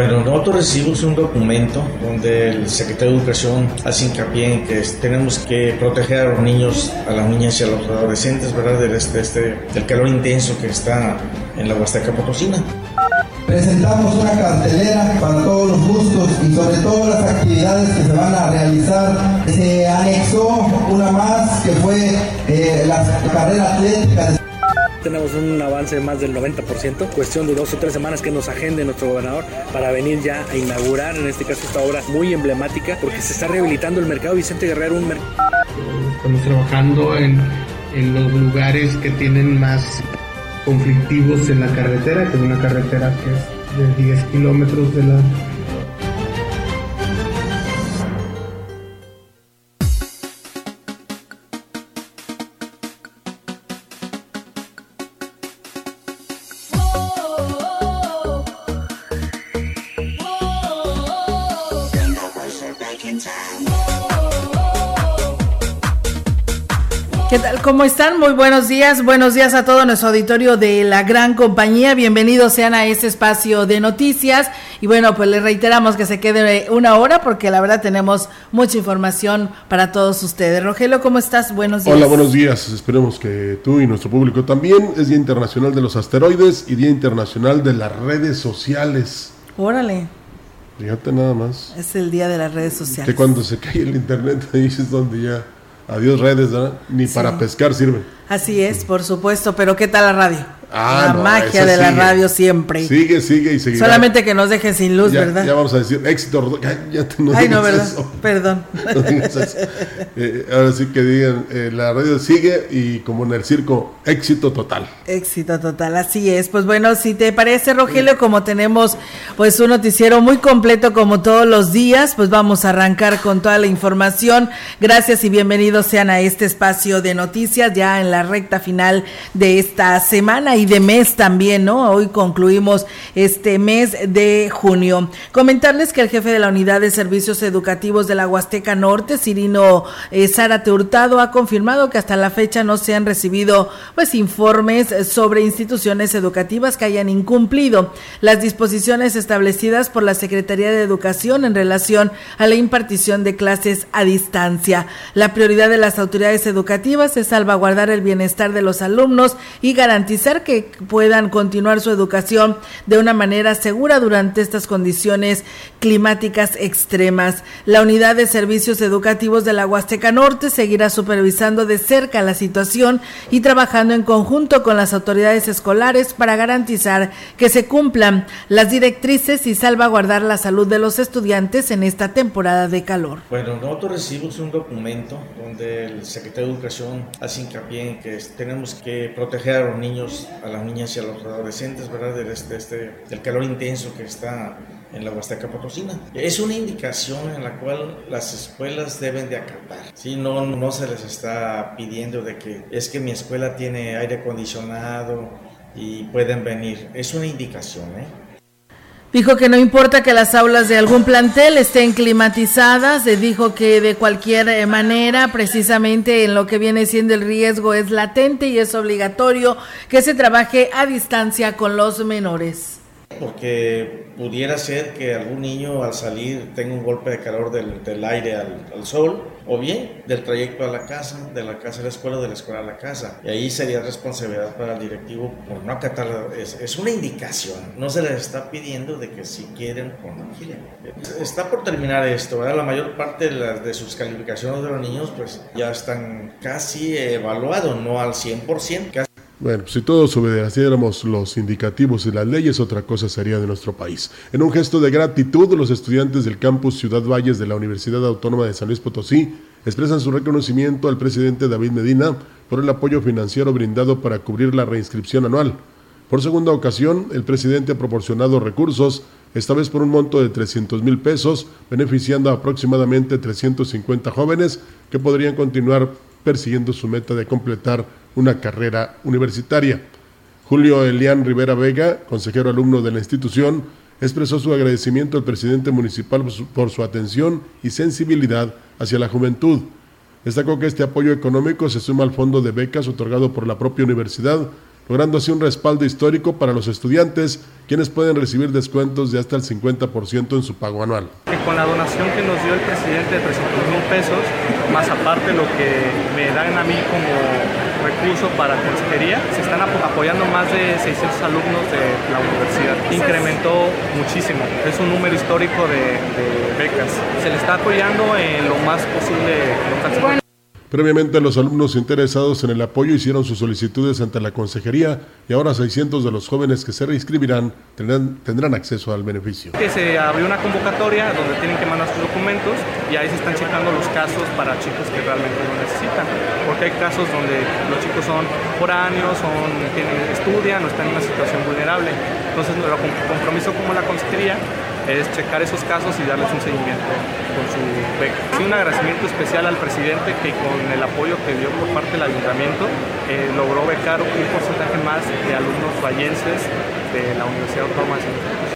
Bueno, nosotros recibimos un documento donde el secretario de Educación hace hincapié en que tenemos que proteger a los niños, a las niñas y a los adolescentes, ¿verdad? Del, este, este, del calor intenso que está en la Huasteca Potosina. Presentamos una cartelera para todos los gustos y sobre todo las actividades que se van a realizar. Se anexó una más que fue eh, la carrera atlética tenemos un avance de más del 90%, cuestión de dos o tres semanas que nos agende nuestro gobernador para venir ya a inaugurar, en este caso, esta obra muy emblemática, porque se está rehabilitando el mercado Vicente Guerrero, un. Estamos trabajando en, en los lugares que tienen más conflictivos en la carretera, que es una carretera que es de 10 kilómetros de la ¿Qué tal? ¿Cómo están? Muy buenos días. Buenos días a todo nuestro auditorio de la gran compañía. Bienvenidos sean a este espacio de noticias. Y bueno, pues les reiteramos que se quede una hora porque la verdad tenemos mucha información para todos ustedes. Rogelio, ¿cómo estás? Buenos días. Hola, buenos días. Esperemos que tú y nuestro público también. Es Día Internacional de los Asteroides y Día Internacional de las Redes Sociales. Órale. Fíjate nada más. Es el día de las redes sociales. Que cuando se cae el internet ahí es donde ya Adiós redes, ¿verdad? Ni para pescar sirve. Así es, por supuesto, pero ¿qué tal la radio? Ah, la magia de la radio siempre. Sigue, sigue y seguirá. Solamente que nos dejen sin luz, ¿verdad? Ya vamos a decir éxito. Ya, te, no Ay, no, ¿verdad? Perdón. No eso. Eh, ahora sí que digan, eh, la radio sigue y como en el circo, éxito total. Éxito total, así es. Pues bueno, si te parece, Rogelio, como tenemos pues un noticiero muy completo como todos los días, pues vamos a arrancar con toda la información. Gracias y bienvenidos sean a este espacio de noticias ya en la recta final de esta semana de mes también, ¿no? Hoy concluimos este mes de junio. Comentarles que el jefe de la Unidad de Servicios Educativos de la Huasteca Norte, Cirino eh, Zárate Hurtado, ha confirmado que hasta la fecha no se han recibido pues informes sobre instituciones educativas que hayan incumplido las disposiciones establecidas por la Secretaría de Educación en relación a la impartición de clases a distancia. La prioridad de las autoridades educativas es salvaguardar el bienestar de los alumnos y garantizar que puedan continuar su educación de una manera segura durante estas condiciones climáticas extremas. La Unidad de Servicios Educativos de la Huasteca Norte seguirá supervisando de cerca la situación y trabajando en conjunto con las autoridades escolares para garantizar que se cumplan las directrices y salvaguardar la salud de los estudiantes en esta temporada de calor. Bueno, nosotros recibimos un documento donde el secretario de Educación hace hincapié en que tenemos que proteger a los niños a las niñas y a los adolescentes, ¿verdad? Del, este, este, del calor intenso que está en la Huasteca Potosina. Es una indicación en la cual las escuelas deben de acatar. Si no, no se les está pidiendo de que es que mi escuela tiene aire acondicionado y pueden venir. Es una indicación, ¿eh? Dijo que no importa que las aulas de algún plantel estén climatizadas, dijo que de cualquier eh, manera, precisamente en lo que viene siendo el riesgo es latente y es obligatorio que se trabaje a distancia con los menores. Porque pudiera ser que algún niño al salir tenga un golpe de calor del, del aire al, al, sol, o bien del trayecto a la casa, de la casa a la escuela, de la escuela a la casa. Y ahí sería responsabilidad para el directivo por no acatar. Es, es una indicación, no se les está pidiendo de que si quieren o no quieren. Está por terminar esto, ¿verdad? La mayor parte de, de sus calificaciones de los niños pues ya están casi evaluados, no al 100%. Casi bueno, si todos obedeciéramos los indicativos y las leyes, otra cosa sería de nuestro país. En un gesto de gratitud, los estudiantes del campus Ciudad Valles de la Universidad Autónoma de San Luis Potosí expresan su reconocimiento al presidente David Medina por el apoyo financiero brindado para cubrir la reinscripción anual. Por segunda ocasión, el presidente ha proporcionado recursos, esta vez por un monto de 300 mil pesos, beneficiando a aproximadamente 350 jóvenes que podrían continuar persiguiendo su meta de completar una carrera universitaria. Julio Elián Rivera Vega, consejero alumno de la institución, expresó su agradecimiento al presidente municipal por su atención y sensibilidad hacia la juventud. Destacó que este apoyo económico se suma al fondo de becas otorgado por la propia universidad, logrando así un respaldo histórico para los estudiantes, quienes pueden recibir descuentos de hasta el 50% en su pago anual. Con la donación que nos dio el presidente de 300 mil pesos, más aparte lo que me dan a mí como recurso para consejería. Se están apoyando más de 600 alumnos de la universidad. Incrementó muchísimo. Es un número histórico de, de becas. Se le está apoyando en lo más posible local. Previamente, los alumnos interesados en el apoyo hicieron sus solicitudes ante la consejería y ahora 600 de los jóvenes que se reinscribirán tendrán, acceso al beneficio. Que se abrió una convocatoria donde tienen que mandar sus documentos y ahí se están checando los casos para chicos que realmente lo necesitan. Porque hay casos donde los chicos son foráneos, son, estudian o están en una situación vulnerable. Entonces, nuestro compromiso como la consejería es checar esos casos y darles un seguimiento con su beca. Un agradecimiento especial al presidente que con el apoyo que dio por parte del ayuntamiento eh, logró becar un porcentaje más de alumnos vallenses de la Universidad Autónoma de San Luis.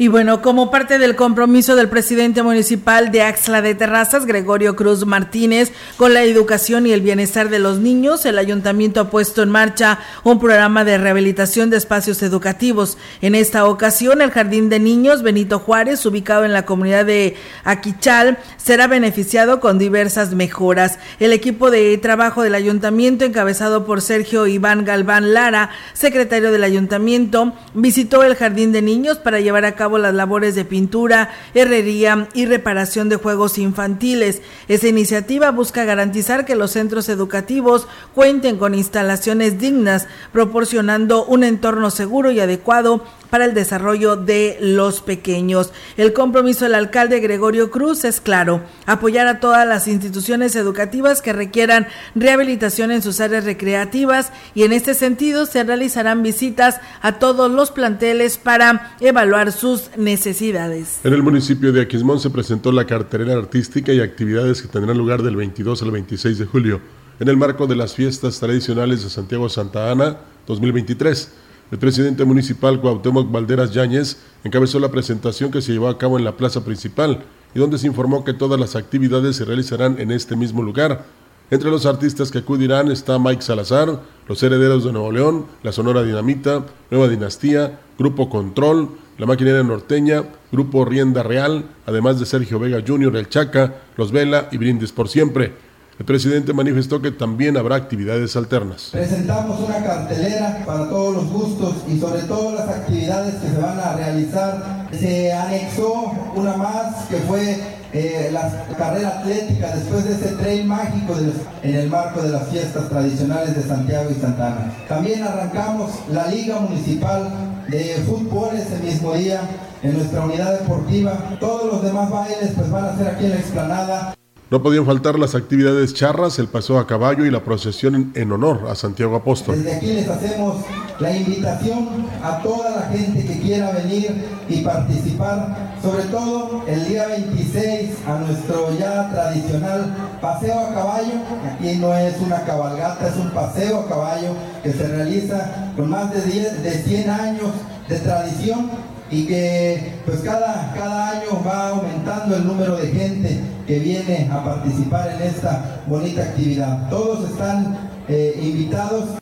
Y bueno, como parte del compromiso del presidente municipal de Axla de Terrazas, Gregorio Cruz Martínez, con la educación y el bienestar de los niños, el ayuntamiento ha puesto en marcha un programa de rehabilitación de espacios educativos. En esta ocasión, el Jardín de Niños Benito Juárez, ubicado en la comunidad de Aquichal, será beneficiado con diversas mejoras. El equipo de trabajo del ayuntamiento, encabezado por Sergio Iván Galván Lara, secretario del ayuntamiento, visitó el Jardín de Niños para llevar a cabo las labores de pintura, herrería y reparación de juegos infantiles. Esta iniciativa busca garantizar que los centros educativos cuenten con instalaciones dignas, proporcionando un entorno seguro y adecuado para el desarrollo de los pequeños. El compromiso del alcalde Gregorio Cruz es claro, apoyar a todas las instituciones educativas que requieran rehabilitación en sus áreas recreativas y en este sentido se realizarán visitas a todos los planteles para evaluar sus necesidades. En el municipio de Aquismón se presentó la cartelera artística y actividades que tendrán lugar del 22 al 26 de julio en el marco de las fiestas tradicionales de Santiago Santa Ana 2023. El presidente municipal Cuauhtémoc Valderas Yáñez encabezó la presentación que se llevó a cabo en la plaza principal y donde se informó que todas las actividades se realizarán en este mismo lugar. Entre los artistas que acudirán está Mike Salazar, Los Herederos de Nuevo León, La Sonora Dinamita, Nueva Dinastía, Grupo Control, La Maquinera Norteña, Grupo Rienda Real, además de Sergio Vega Jr., El Chaca, Los Vela y Brindis por Siempre. El presidente manifestó que también habrá actividades alternas. Presentamos una cartelera para todos los gustos y sobre todo las actividades que se van a realizar. Se anexó una más que fue eh, la carrera atlética después de ese tren mágico en el marco de las fiestas tradicionales de Santiago y Santana. También arrancamos la Liga Municipal de Fútbol ese mismo día en nuestra unidad deportiva. Todos los demás bailes pues van a ser aquí en la explanada. No podían faltar las actividades charras, el paseo a caballo y la procesión en honor a Santiago Apóstol. Desde aquí les hacemos la invitación a toda la gente que quiera venir y participar, sobre todo el día 26 a nuestro ya tradicional paseo a caballo. Aquí no es una cabalgata, es un paseo a caballo que se realiza con más de, 10, de 100 años de tradición y que pues cada, cada año va aumentando el número de gente que viene a participar en esta bonita actividad. Todos están eh, invitados.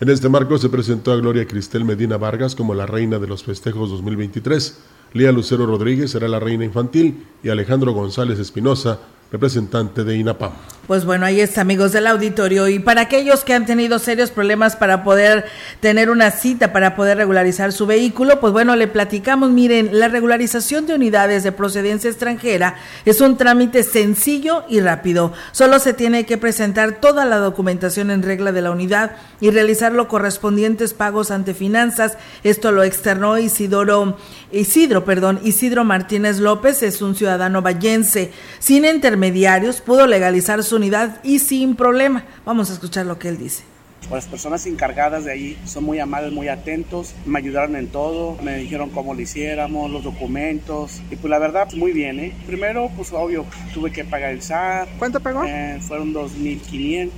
En este marco se presentó a Gloria Cristel Medina Vargas como la reina de los festejos 2023. Lía Lucero Rodríguez será la reina infantil y Alejandro González Espinosa representante de INAPAM. Pues bueno, ahí está, amigos del auditorio. Y para aquellos que han tenido serios problemas para poder tener una cita, para poder regularizar su vehículo, pues bueno, le platicamos, miren, la regularización de unidades de procedencia extranjera es un trámite sencillo y rápido. Solo se tiene que presentar toda la documentación en regla de la unidad y realizar los correspondientes pagos ante finanzas. Esto lo externó Isidoro, Isidro, perdón, Isidro Martínez López, es un ciudadano vallense. Sin intermediarios, pudo legalizar su unidad y sin problema. Vamos a escuchar lo que él dice. Las personas encargadas de ahí son muy amables, muy atentos, me ayudaron en todo, me dijeron cómo lo hiciéramos, los documentos, y pues la verdad, muy bien, ¿eh? Primero, pues obvio, tuve que pagar el SAT. ¿Cuánto pagó? Eh, fueron 2.500.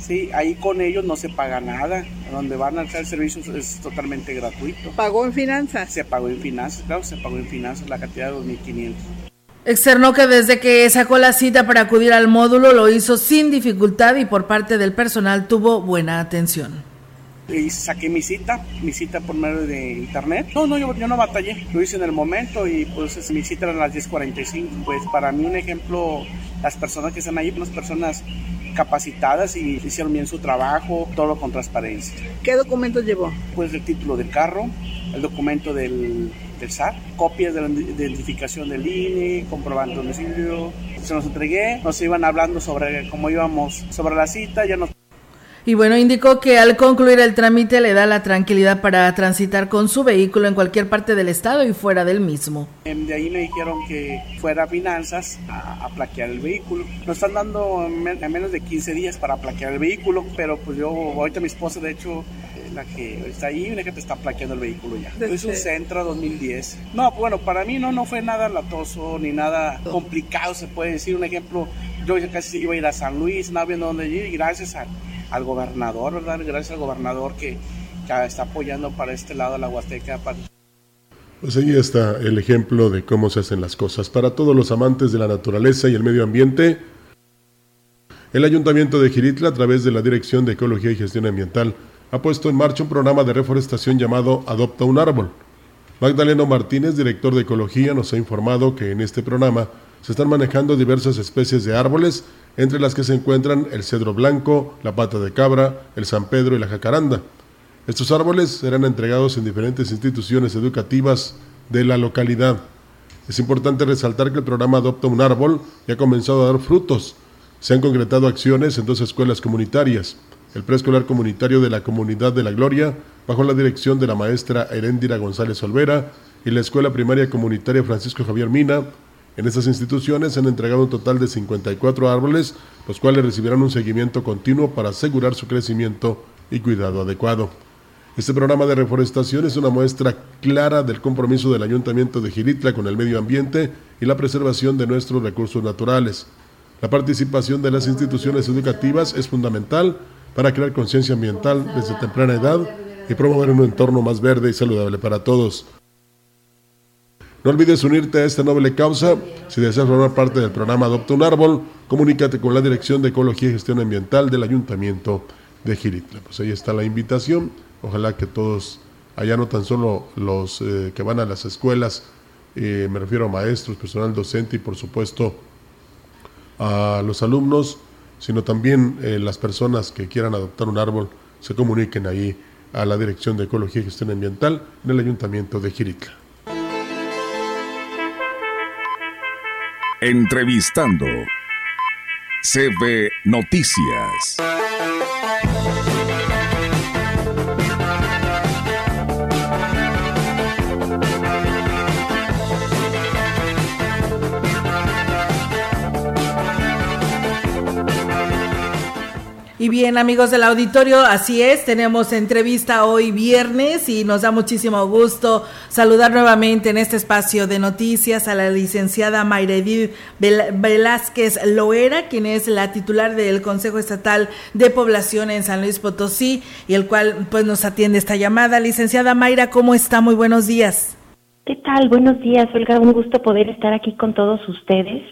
Sí, ahí con ellos no se paga nada. Donde van a hacer servicios es totalmente gratuito. ¿Pagó en finanzas? Se pagó en finanzas, claro, se pagó en finanzas la cantidad de 2.500. Externó que desde que sacó la cita para acudir al módulo lo hizo sin dificultad y por parte del personal tuvo buena atención. Y saqué mi cita, mi cita por medio de internet. No, no, yo, yo no batallé, lo hice en el momento y pues mi cita era a las 10.45. Pues para mí un ejemplo, las personas que están ahí, unas personas capacitadas y hicieron bien su trabajo, todo con transparencia. ¿Qué documentos llevó? Pues el título del carro, el documento del, del SAT, copias de la identificación del INE, comprobante domicilio. Se nos entregué, nos iban hablando sobre cómo íbamos sobre la cita, ya nos y bueno, indicó que al concluir el trámite le da la tranquilidad para transitar con su vehículo en cualquier parte del estado y fuera del mismo. De ahí me dijeron que fuera a finanzas a, a plaquear el vehículo. Nos están dando en menos de 15 días para plaquear el vehículo, pero pues yo, ahorita mi esposa de hecho la que está ahí, una que te está plaqueando el vehículo ya. Es un Centra 2010. No, bueno, para mí no, no fue nada latoso ni nada complicado, se puede decir. Un ejemplo, yo casi iba a ir a San Luis, no viendo dónde ir, y gracias a al gobernador, ¿verdad? Gracias al gobernador que, que está apoyando para este lado de la Huasteca. Para... Pues ahí está el ejemplo de cómo se hacen las cosas. Para todos los amantes de la naturaleza y el medio ambiente, el Ayuntamiento de Giritla, a través de la Dirección de Ecología y Gestión Ambiental, ha puesto en marcha un programa de reforestación llamado Adopta un Árbol. Magdaleno Martínez, director de Ecología, nos ha informado que en este programa se están manejando diversas especies de árboles entre las que se encuentran el cedro blanco, la pata de cabra, el San Pedro y la jacaranda. Estos árboles serán entregados en diferentes instituciones educativas de la localidad. Es importante resaltar que el programa Adopta un Árbol ya ha comenzado a dar frutos. Se han concretado acciones en dos escuelas comunitarias. El preescolar comunitario de la Comunidad de la Gloria, bajo la dirección de la maestra Heréndira González Olvera, y la escuela primaria comunitaria Francisco Javier Mina, en estas instituciones se han entregado un total de 54 árboles, los cuales recibirán un seguimiento continuo para asegurar su crecimiento y cuidado adecuado. Este programa de reforestación es una muestra clara del compromiso del Ayuntamiento de Gilitla con el medio ambiente y la preservación de nuestros recursos naturales. La participación de las instituciones educativas es fundamental para crear conciencia ambiental desde temprana edad y promover un entorno más verde y saludable para todos. No olvides unirte a esta noble causa. Si deseas formar parte del programa Adopta un Árbol, comunícate con la Dirección de Ecología y Gestión Ambiental del Ayuntamiento de Giritla. Pues ahí está la invitación. Ojalá que todos, allá no tan solo los eh, que van a las escuelas, eh, me refiero a maestros, personal docente y por supuesto a los alumnos, sino también eh, las personas que quieran adoptar un árbol, se comuniquen ahí a la Dirección de Ecología y Gestión Ambiental en el Ayuntamiento de Giritla. Entrevistando. CB Noticias. Y bien, amigos del auditorio, así es, tenemos entrevista hoy viernes y nos da muchísimo gusto saludar nuevamente en este espacio de noticias a la licenciada Mayredid Velázquez Loera, quien es la titular del Consejo Estatal de Población en San Luis Potosí y el cual pues nos atiende esta llamada. Licenciada Mayra, ¿cómo está? Muy buenos días. ¿Qué tal? Buenos días, Olga. Un gusto poder estar aquí con todos ustedes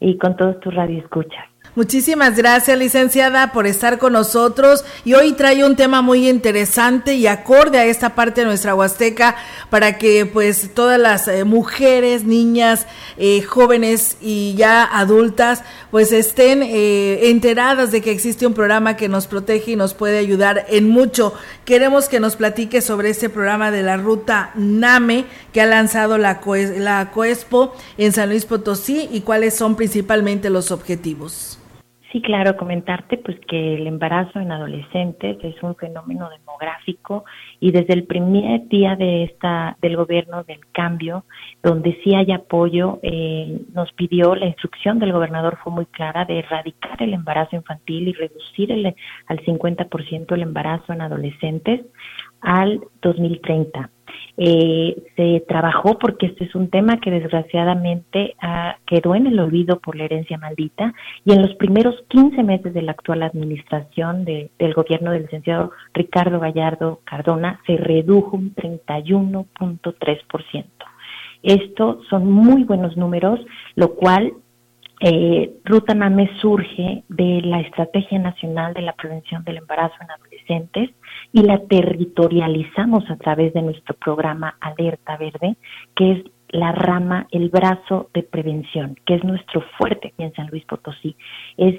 y con todos tus radioescuchas. Muchísimas gracias, licenciada, por estar con nosotros. Y hoy trae un tema muy interesante y acorde a esta parte de nuestra Huasteca para que pues todas las eh, mujeres, niñas, eh, jóvenes y ya adultas pues estén eh, enteradas de que existe un programa que nos protege y nos puede ayudar en mucho. Queremos que nos platique sobre este programa de la ruta NAME que ha lanzado la, la COESPO en San Luis Potosí y cuáles son principalmente los objetivos. Sí, claro, comentarte pues que el embarazo en adolescentes es un fenómeno demográfico y desde el primer día de esta del gobierno del cambio, donde sí hay apoyo, eh, nos pidió la instrucción del gobernador fue muy clara de erradicar el embarazo infantil y reducir el, al 50% el embarazo en adolescentes al 2030 eh, se trabajó porque este es un tema que desgraciadamente ah, quedó en el olvido por la herencia maldita y en los primeros 15 meses de la actual administración del gobierno del licenciado Ricardo Gallardo Cardona se redujo un 31.3%. Esto son muy buenos números, lo cual eh, Ruta NAME surge de la Estrategia Nacional de la Prevención del Embarazo en Adolescentes y la territorializamos a través de nuestro programa Alerta Verde, que es la rama, el brazo de prevención, que es nuestro fuerte aquí en San Luis Potosí. Es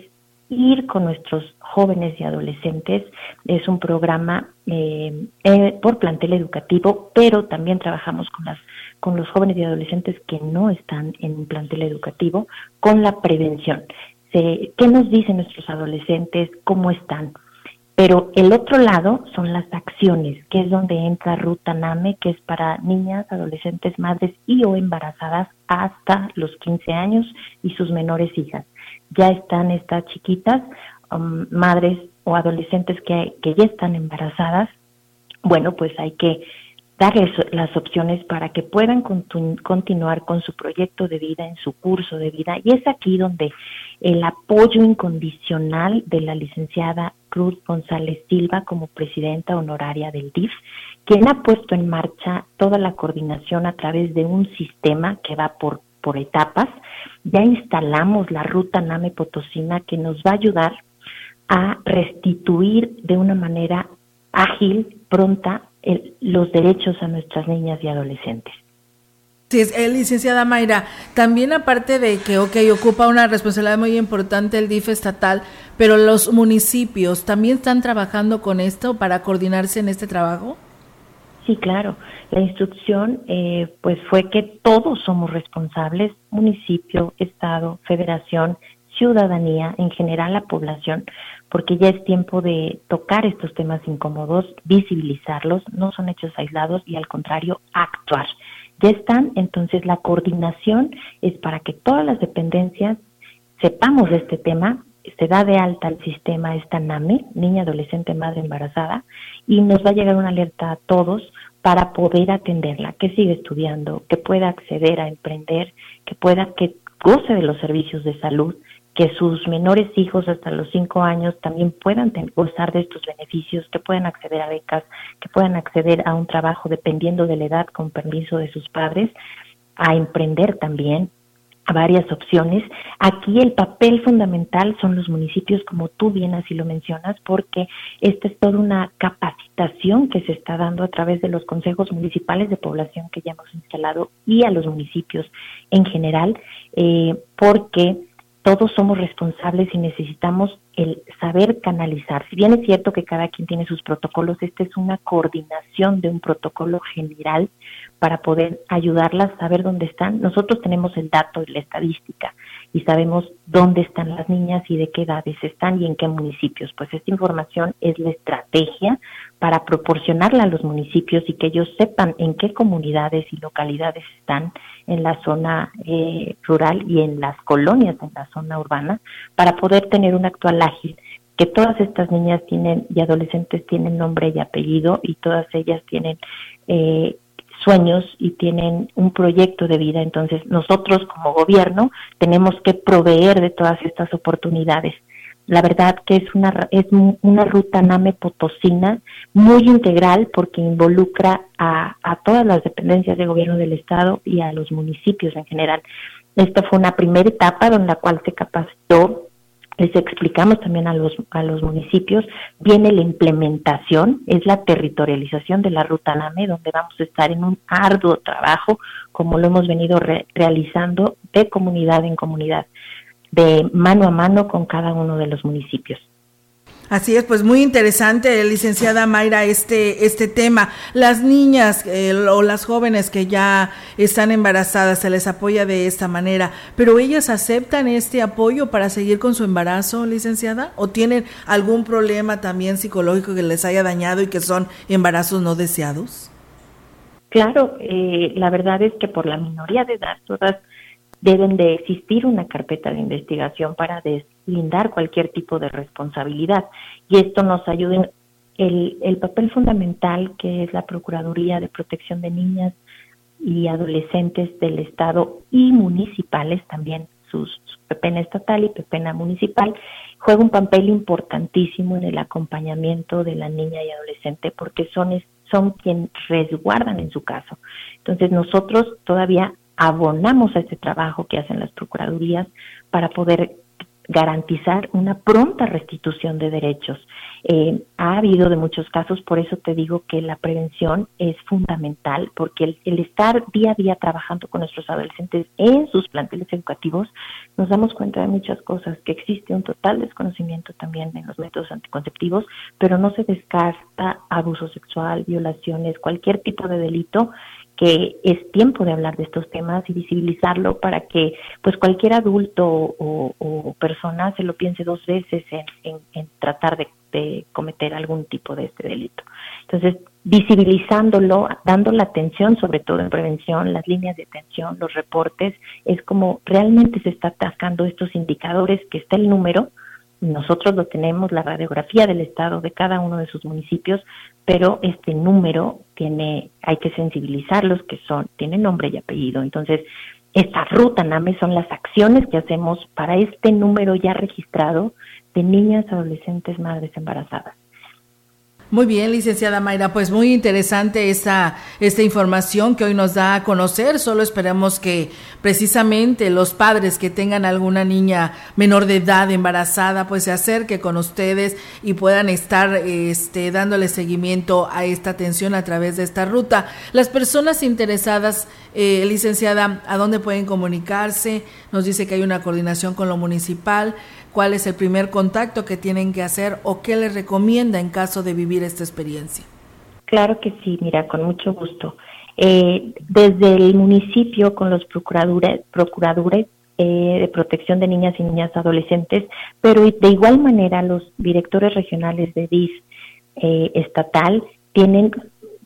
ir con nuestros jóvenes y adolescentes. Es un programa eh, eh, por plantel educativo, pero también trabajamos con las con los jóvenes y adolescentes que no están en un plantel educativo, con la prevención. ¿Qué nos dicen nuestros adolescentes? ¿Cómo están? Pero el otro lado son las acciones, que es donde entra Ruta NAME, que es para niñas, adolescentes, madres y o embarazadas hasta los 15 años y sus menores hijas. Ya están estas chiquitas, um, madres o adolescentes que, que ya están embarazadas. Bueno, pues hay que darles las opciones para que puedan continuar con su proyecto de vida, en su curso de vida. Y es aquí donde el apoyo incondicional de la licenciada Cruz González Silva como presidenta honoraria del DIF, quien ha puesto en marcha toda la coordinación a través de un sistema que va por, por etapas. Ya instalamos la ruta NAME Potosina que nos va a ayudar a restituir de una manera ágil, pronta, los derechos a nuestras niñas y adolescentes. Sí, es, eh, licenciada Mayra, también aparte de que, ok, ocupa una responsabilidad muy importante el DIF estatal, pero los municipios también están trabajando con esto para coordinarse en este trabajo. Sí, claro. La instrucción, eh, pues, fue que todos somos responsables, municipio, estado, federación, ciudadanía, en general la población, porque ya es tiempo de tocar estos temas incómodos, visibilizarlos, no son hechos aislados y al contrario, actuar. Ya están, entonces la coordinación es para que todas las dependencias sepamos de este tema, se da de alta al sistema esta NAME, niña, adolescente, madre embarazada, y nos va a llegar una alerta a todos para poder atenderla, que siga estudiando, que pueda acceder a emprender, que pueda, que goce de los servicios de salud, que sus menores hijos hasta los cinco años también puedan gozar de estos beneficios, que puedan acceder a becas, que puedan acceder a un trabajo dependiendo de la edad con permiso de sus padres, a emprender también, varias opciones. Aquí el papel fundamental son los municipios, como tú bien así lo mencionas, porque esta es toda una capacitación que se está dando a través de los consejos municipales de población que ya hemos instalado y a los municipios en general, eh, porque todos somos responsables y necesitamos el saber canalizar. Si bien es cierto que cada quien tiene sus protocolos, esta es una coordinación de un protocolo general para poder ayudarlas a saber dónde están. Nosotros tenemos el dato y la estadística y sabemos dónde están las niñas y de qué edades están y en qué municipios. Pues esta información es la estrategia para proporcionarla a los municipios y que ellos sepan en qué comunidades y localidades están en la zona eh, rural y en las colonias en la zona urbana para poder tener un actual ágil que todas estas niñas tienen y adolescentes tienen nombre y apellido y todas ellas tienen eh, sueños y tienen un proyecto de vida. Entonces nosotros como gobierno tenemos que proveer de todas estas oportunidades. La verdad que es una, es una ruta NAME potosina muy integral porque involucra a, a todas las dependencias de gobierno del Estado y a los municipios en general. Esta fue una primera etapa en la cual se capacitó les explicamos también a los, a los municipios, viene la implementación, es la territorialización de la ruta NAME, donde vamos a estar en un arduo trabajo, como lo hemos venido realizando de comunidad en comunidad, de mano a mano con cada uno de los municipios. Así es, pues muy interesante, licenciada Mayra, este, este tema. Las niñas eh, o las jóvenes que ya están embarazadas, se les apoya de esta manera, pero ellas aceptan este apoyo para seguir con su embarazo, licenciada, o tienen algún problema también psicológico que les haya dañado y que son embarazos no deseados. Claro, eh, la verdad es que por la minoría de edad todas deben de existir una carpeta de investigación para deslindar cualquier tipo de responsabilidad y esto nos ayuda el, el papel fundamental que es la Procuraduría de Protección de Niñas y Adolescentes del Estado y municipales también sus, pepena estatal y pepena municipal juega un papel importantísimo en el acompañamiento de la niña y adolescente porque son son quien resguardan en su caso. Entonces nosotros todavía abonamos a este trabajo que hacen las procuradurías para poder garantizar una pronta restitución de derechos. Eh, ha habido de muchos casos, por eso te digo que la prevención es fundamental, porque el, estar día a día trabajando con nuestros adolescentes en sus planteles educativos, nos damos cuenta de muchas cosas, que existe un total desconocimiento también en los métodos anticonceptivos, pero no se descarta abuso sexual, violaciones, cualquier tipo de delito que es tiempo de hablar de estos temas y visibilizarlo para que pues cualquier adulto o, persona se lo piense dos veces en, tratar de, cometer algún tipo de este delito. Entonces, visibilizándolo, dando la atención, sobre todo en prevención, las líneas de atención, los reportes, es como realmente se está atacando estos indicadores que está el número, nosotros lo tenemos, la radiografía del estado de cada uno de sus municipios, pero este número tiene, hay que sensibilizarlos que son, tiene nombre y apellido. Entonces, esta ruta NAME son las acciones que hacemos para este número ya registrado de niñas, adolescentes, madres embarazadas. Muy bien, licenciada Mayra, pues muy interesante esta, esta información que hoy nos da a conocer. Solo esperamos que precisamente los padres que tengan alguna niña menor de edad embarazada, pues se acerque con ustedes y puedan estar este, dándole seguimiento a esta atención a través de esta ruta. Las personas interesadas, eh, licenciada, ¿a dónde pueden comunicarse? Nos dice que hay una coordinación con lo municipal cuál es el primer contacto que tienen que hacer o qué les recomienda en caso de vivir esta experiencia. Claro que sí, mira, con mucho gusto. Eh, desde el municipio con los procuradores, procuradores eh, de protección de niñas y niñas adolescentes, pero de igual manera los directores regionales de DIS eh, estatal tienen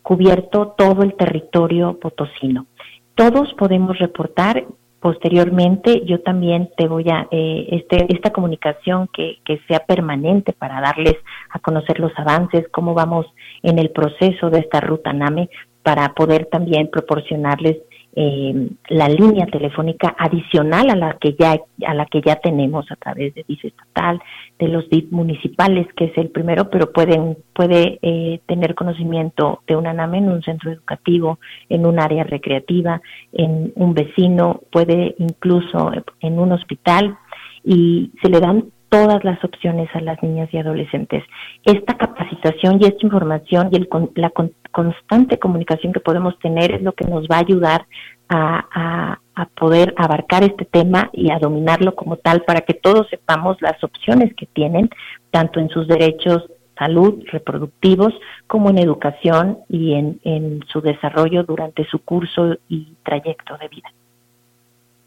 cubierto todo el territorio potosino. Todos podemos reportar Posteriormente, yo también te voy a, eh, este, esta comunicación que, que sea permanente para darles a conocer los avances, cómo vamos en el proceso de esta ruta NAME, para poder también proporcionarles eh, la línea telefónica adicional a la que ya a la que ya tenemos a través de DIF estatal, de los DIF municipales, que es el primero, pero pueden puede eh, tener conocimiento de una NAME en un centro educativo, en un área recreativa, en un vecino, puede incluso en un hospital y se le dan todas las opciones a las niñas y adolescentes. Esta capacitación y esta información y el, la constante comunicación que podemos tener es lo que nos va a ayudar a, a, poder abarcar este tema y a dominarlo como tal para que todos sepamos las opciones que tienen, tanto en sus derechos salud reproductivos como en educación y en, en su desarrollo durante su curso y trayecto de vida.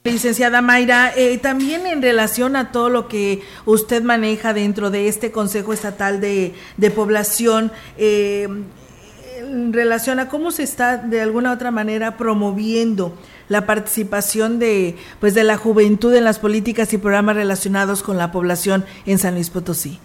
Licenciada Mayra, eh, también en relación a todo lo que usted maneja dentro de este Consejo Estatal de, Población, eh, en relación a cómo se está de alguna u otra manera promoviendo la participación de pues de la juventud en las políticas y programas relacionados con la población en San Luis Potosí.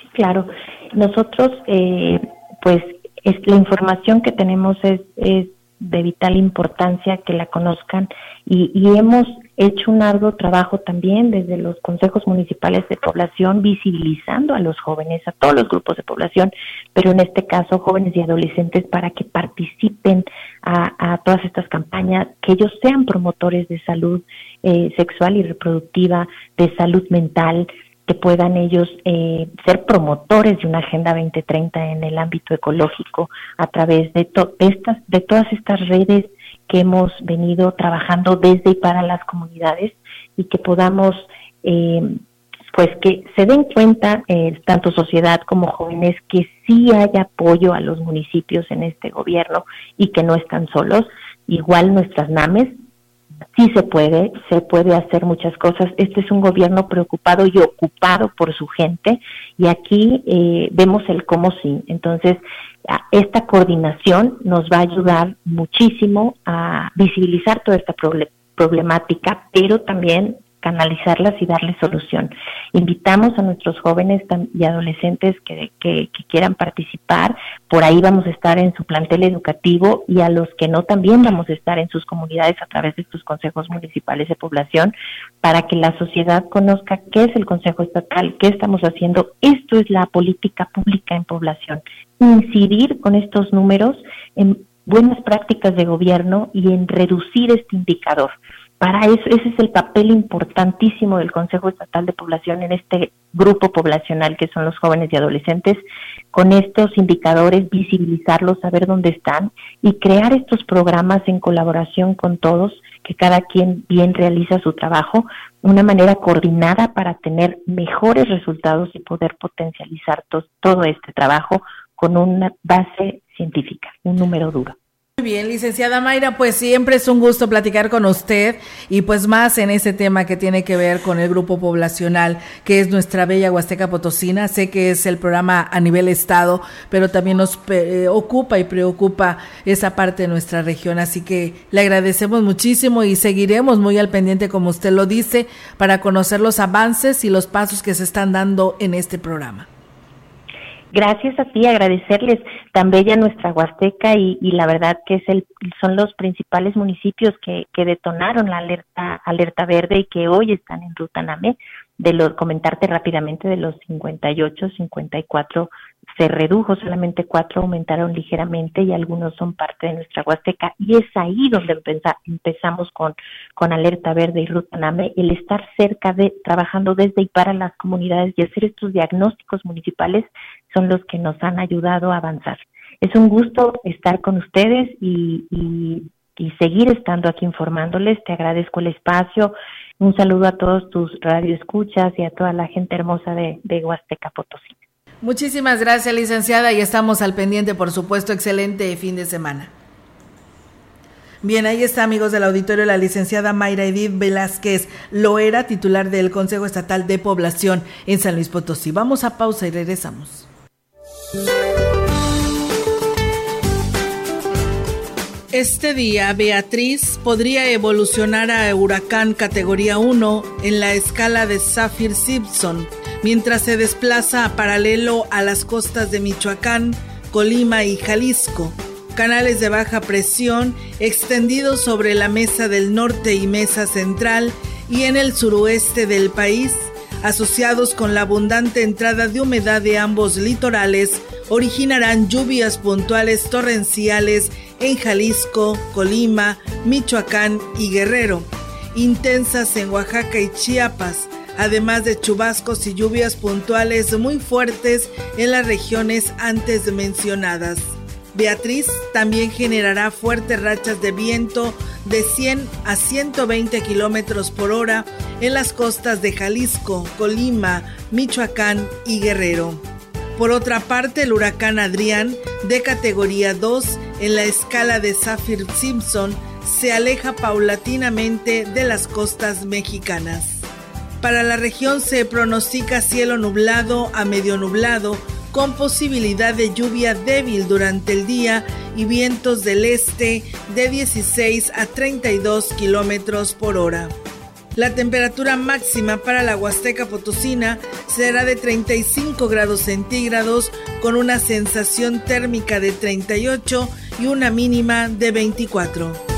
Sí, claro. Nosotros, eh, pues, es, la información que tenemos es, es de vital importancia que la conozcan y, hemos hecho un arduo trabajo también desde los consejos municipales de población visibilizando a los jóvenes, a todos los grupos de población, pero en este caso jóvenes y adolescentes para que participen a, todas estas campañas, que ellos sean promotores de salud eh, sexual y reproductiva, de salud mental, que puedan ellos eh, ser promotores de una Agenda 2030 en el ámbito ecológico a través de, estas, de todas estas redes que hemos venido trabajando desde y para las comunidades y que podamos eh, pues que se den cuenta eh, tanto sociedad como jóvenes que sí hay apoyo a los municipios en este gobierno y que no están solos. Igual nuestras NAMES sí se puede, se puede hacer muchas cosas. Este es un gobierno preocupado y ocupado por su gente y aquí eh, vemos el cómo sí. Entonces, esta coordinación nos va a ayudar muchísimo a visibilizar toda esta problemática, pero también canalizarlas y darles solución. Invitamos a nuestros jóvenes y adolescentes que, que, quieran participar, por ahí vamos a estar en su plantel educativo y a los que no también vamos a estar en sus comunidades a través de estos consejos municipales de población para que la sociedad conozca qué es el Consejo Estatal, qué estamos haciendo. Esto es la política pública en población. Incidir con estos números en buenas prácticas de gobierno y en reducir este indicador. Para eso, ese es el papel importantísimo del Consejo Estatal de Población en este grupo poblacional que son los jóvenes y adolescentes, con estos indicadores, visibilizarlos, saber dónde están y crear estos programas en colaboración con todos, que cada quien bien realiza su trabajo, una manera coordinada para tener mejores resultados y poder potencializar todo este trabajo con una base científica, un número duro. Muy bien, licenciada Mayra, pues siempre es un gusto platicar con usted y pues más en ese tema que tiene que ver con el grupo poblacional que es nuestra bella Huasteca Potosina. Sé que es el programa a nivel estado, pero también nos eh, ocupa y preocupa esa parte de nuestra región. Así que le agradecemos muchísimo y seguiremos muy al pendiente, como usted lo dice, para conocer los avances y los pasos que se están dando en este programa. Gracias a ti, agradecerles tan bella nuestra Huasteca y, la verdad que es el, son los principales municipios que, que detonaron la alerta, alerta verde y que hoy están en Ruta Name. De lo, comentarte rápidamente de los 58, 54 se redujo, solamente cuatro aumentaron ligeramente y algunos son parte de nuestra Huasteca. Y es ahí donde empezamos con, con Alerta Verde y Ruta Name, el estar cerca de, trabajando desde y para las comunidades y hacer estos diagnósticos municipales son los que nos han ayudado a avanzar. Es un gusto estar con ustedes y, seguir estando aquí informándoles. Te agradezco el espacio. Un saludo a todos tus radioescuchas y a toda la gente hermosa de, de Huasteca Potosí. Muchísimas gracias, licenciada, y estamos al pendiente, por supuesto, excelente fin de semana. Bien, ahí está, amigos del auditorio, la licenciada Mayra Edith Velázquez Loera, titular del Consejo Estatal de Población en San Luis Potosí. Vamos a pausa y regresamos. Este día, Beatriz podría evolucionar a huracán categoría 1 en la escala de Saffir-Simpson mientras se desplaza paralelo a las costas de Michoacán, Colima y Jalisco. Canales de baja presión extendidos sobre la mesa del norte y mesa central y en el suroeste del país, asociados con la abundante entrada de humedad de ambos litorales, originarán lluvias puntuales torrenciales en Jalisco, Colima, Michoacán y Guerrero, intensas en Oaxaca y Chiapas, además de chubascos y lluvias puntuales muy fuertes en las regiones antes mencionadas. Beatriz también generará fuertes rachas de viento de 100 a 120 kilómetros por hora en las costas de Jalisco, Colima, Michoacán y Guerrero. Por otra parte, el huracán Adrián, de categoría 2 en la escala de Saffir-Simpson, se aleja paulatinamente de las costas mexicanas. Para la región se pronostica cielo nublado a medio nublado con posibilidad de lluvia débil durante el día y vientos del este de 16 a 32 kilómetros por hora. La temperatura máxima para la Huasteca Potosina será de 35 grados centígrados con una sensación térmica de 38 y una mínima de 24.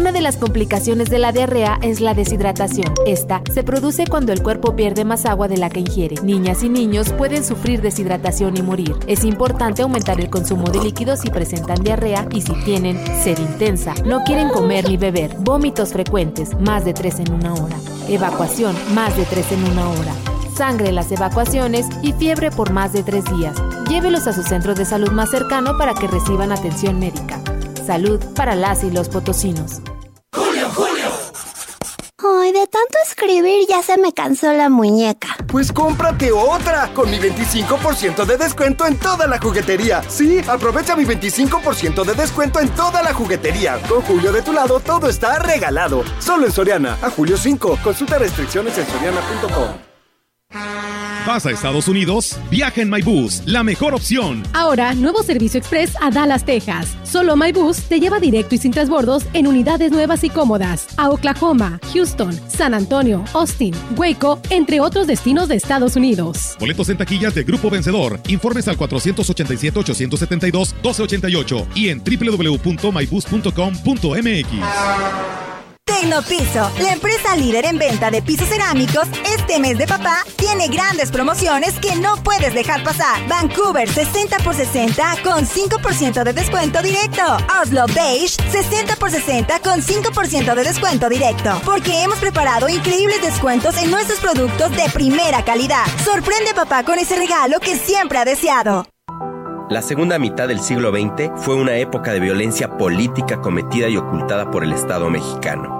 Una de las complicaciones de la diarrea es la deshidratación. Esta se produce cuando el cuerpo pierde más agua de la que ingiere. Niñas y niños pueden sufrir deshidratación y morir. Es importante aumentar el consumo de líquidos si presentan diarrea y si tienen sed intensa. No quieren comer ni beber. Vómitos frecuentes, más de tres en una hora. Evacuación, más de tres en una hora sangre en las evacuaciones y fiebre por más de tres días. Llévelos a su centro de salud más cercano para que reciban atención médica. Salud para las y los potosinos. Julio, Julio. Ay, de tanto escribir ya se me cansó la muñeca. Pues cómprate otra con mi 25% de descuento en toda la juguetería. Sí, aprovecha mi 25% de descuento en toda la juguetería. Con Julio de tu lado todo está regalado. Solo en Soriana. A julio 5. Consulta restricciones en soriana.com. ¿Vas a Estados Unidos? Viaja en MyBus, la mejor opción. Ahora, nuevo servicio express a Dallas, Texas. Solo MyBus te lleva directo y sin transbordos en unidades nuevas y cómodas a Oklahoma, Houston, San Antonio, Austin, Waco, entre otros destinos de Estados Unidos. Boletos en taquillas de Grupo Vencedor. Informes al 487-872-1288 y en www.mybus.com.mx. Tecnopiso, la empresa líder en venta de pisos cerámicos, este mes de papá tiene grandes promociones que no puedes dejar pasar. Vancouver 60 por 60 con 5% de descuento directo. Oslo Beige 60 por 60 con 5% de descuento directo. Porque hemos preparado increíbles descuentos en nuestros productos de primera calidad. Sorprende papá con ese regalo que siempre ha deseado. La segunda mitad del siglo XX fue una época de violencia política cometida y ocultada por el Estado mexicano.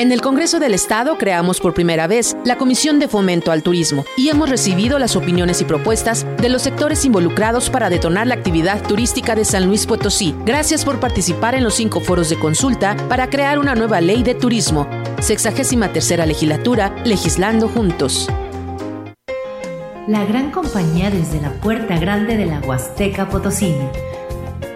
En el Congreso del Estado creamos por primera vez la Comisión de Fomento al Turismo y hemos recibido las opiniones y propuestas de los sectores involucrados para detonar la actividad turística de San Luis Potosí. Gracias por participar en los cinco foros de consulta para crear una nueva ley de turismo. Sexagésima tercera legislatura, legislando juntos. La gran compañía desde la puerta grande de la Huasteca Potosí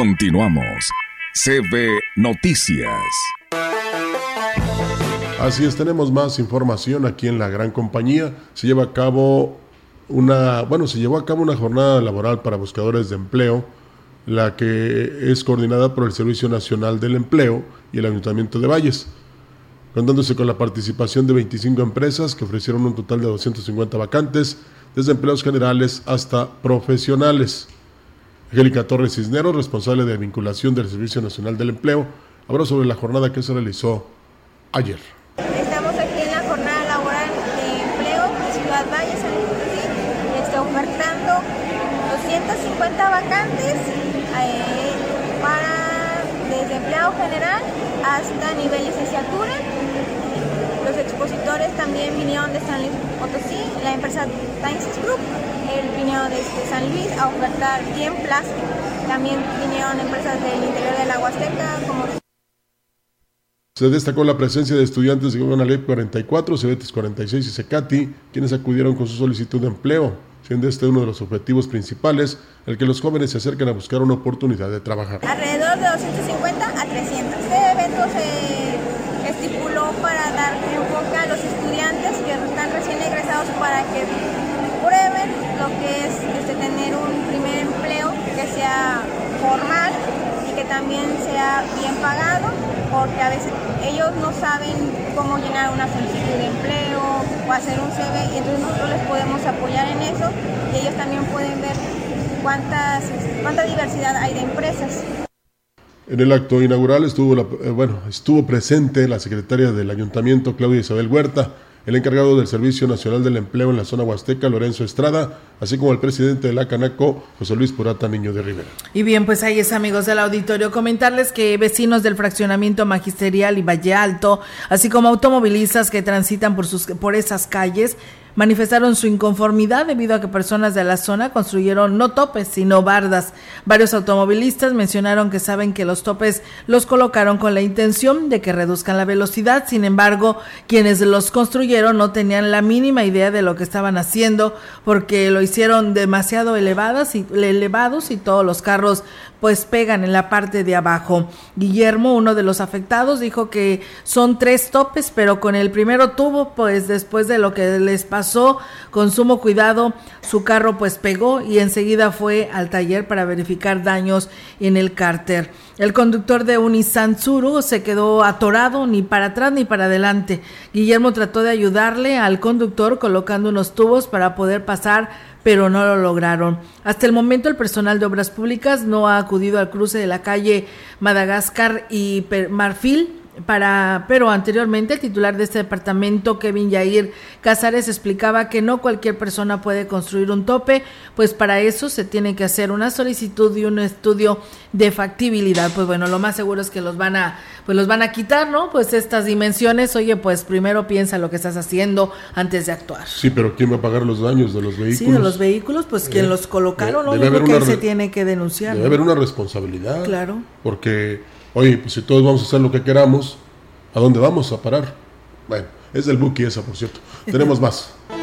Continuamos. CB Noticias. Así es, tenemos más información aquí en la gran compañía. Se lleva a cabo una, bueno, se llevó a cabo una jornada laboral para buscadores de empleo, la que es coordinada por el Servicio Nacional del Empleo y el Ayuntamiento de Valles, contándose con la participación de 25 empresas que ofrecieron un total de 250 vacantes, desde empleos generales hasta profesionales. Angélica Torres Cisneros, responsable de vinculación del Servicio Nacional del Empleo, habló sobre la jornada que se realizó ayer. Estamos aquí en la jornada laboral de empleo de Ciudad Valle, San Luis ofertando 250 vacantes eh, para desde empleado general hasta nivel licenciatura. Los expositores también vinieron de San Luis Potosí, la empresa Times Group el vinieron desde San Luis a ofertar bien plástico. También vinieron empresas del interior de la Huasteca como se destacó la presencia de estudiantes de Ley 44, Cebetis 46 y Secati, quienes acudieron con su solicitud de empleo, siendo este uno de los objetivos principales, el que los jóvenes se acerquen a buscar una oportunidad de trabajar. Alrededor de 250 a 300. Este evento se estipuló para dar enfoque a los estudiantes que están recién para que prueben lo que es este, tener un primer empleo que sea formal y que también sea bien pagado, porque a veces ellos no saben cómo llenar una solicitud de empleo o hacer un CV, y entonces nosotros les podemos apoyar en eso y ellos también pueden ver cuántas, cuánta diversidad hay de empresas. En el acto inaugural estuvo, la, eh, bueno, estuvo presente la secretaria del ayuntamiento, Claudia Isabel Huerta, el encargado del Servicio Nacional del Empleo en la zona huasteca, Lorenzo Estrada, así como el presidente de la Canaco, José Luis Purata Niño de Rivera. Y bien, pues ahí es, amigos del auditorio, comentarles que vecinos del fraccionamiento magisterial y Valle Alto, así como automovilistas que transitan por, sus, por esas calles, manifestaron su inconformidad debido a que personas de la zona construyeron no topes, sino bardas. Varios automovilistas mencionaron que saben que los topes los colocaron con la intención de que reduzcan la velocidad, sin embargo, quienes los construyeron no tenían la mínima idea de lo que estaban haciendo porque lo hicieron demasiado elevadas y, elevados y todos los carros pues pegan en la parte de abajo. Guillermo, uno de los afectados, dijo que son tres topes, pero con el primero tuvo, pues después de lo que les pasó, con sumo cuidado, su carro pues pegó y enseguida fue al taller para verificar daños en el cárter. El conductor de un Nissan se quedó atorado ni para atrás ni para adelante. Guillermo trató de ayudarle al conductor colocando unos tubos para poder pasar pero no lo lograron. Hasta el momento el personal de obras públicas no ha acudido al cruce de la calle Madagascar y Marfil para, pero anteriormente el titular de este departamento, Kevin Yair Casares, explicaba que no cualquier persona puede construir un tope, pues para eso se tiene que hacer una solicitud y un estudio de factibilidad. Pues bueno, lo más seguro es que los van a, pues los van a quitar, ¿no? Pues estas dimensiones, oye, pues primero piensa lo que estás haciendo antes de actuar. Sí, pero ¿quién va a pagar los daños de los vehículos? Sí, de los vehículos, pues quien eh, los colocaron, ¿no? Debe que se tiene que denunciar. Debe haber una responsabilidad. Claro. Porque Oye, pues si todos vamos a hacer lo que queramos, ¿a dónde vamos a parar? Bueno, es del Buki esa, por cierto. Tenemos más.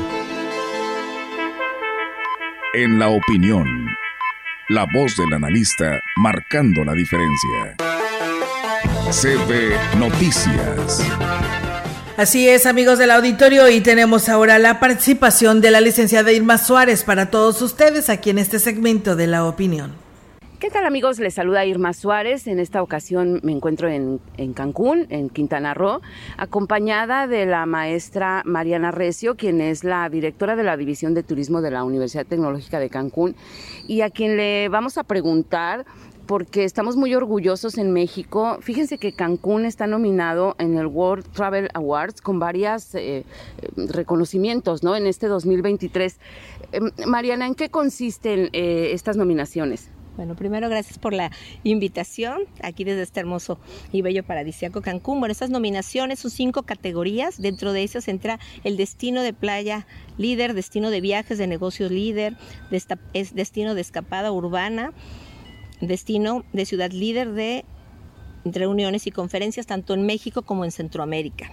En la opinión, la voz del analista marcando la diferencia. CB Noticias. Así es, amigos del auditorio, y tenemos ahora la participación de la licenciada Irma Suárez para todos ustedes aquí en este segmento de la opinión. ¿Qué tal amigos? Les saluda Irma Suárez. En esta ocasión me encuentro en, Cancún, en Quintana Roo, acompañada de la maestra Mariana Recio, quien es la directora de la División de Turismo de la Universidad Tecnológica de Cancún, y a quien le vamos a preguntar porque estamos muy orgullosos en México. Fíjense que Cancún está nominado en el World Travel Awards con varios eh, reconocimientos ¿no? en este 2023. Em, Mariana, ¿en qué consisten eh, estas nominaciones? Bueno, primero gracias por la invitación aquí desde este hermoso y bello paradisíaco Cancún. Bueno, estas nominaciones son cinco categorías. Dentro de esas entra el destino de playa líder, destino de viajes de negocios líder, es destino de escapada urbana, destino de ciudad líder de reuniones y conferencias tanto en México como en Centroamérica.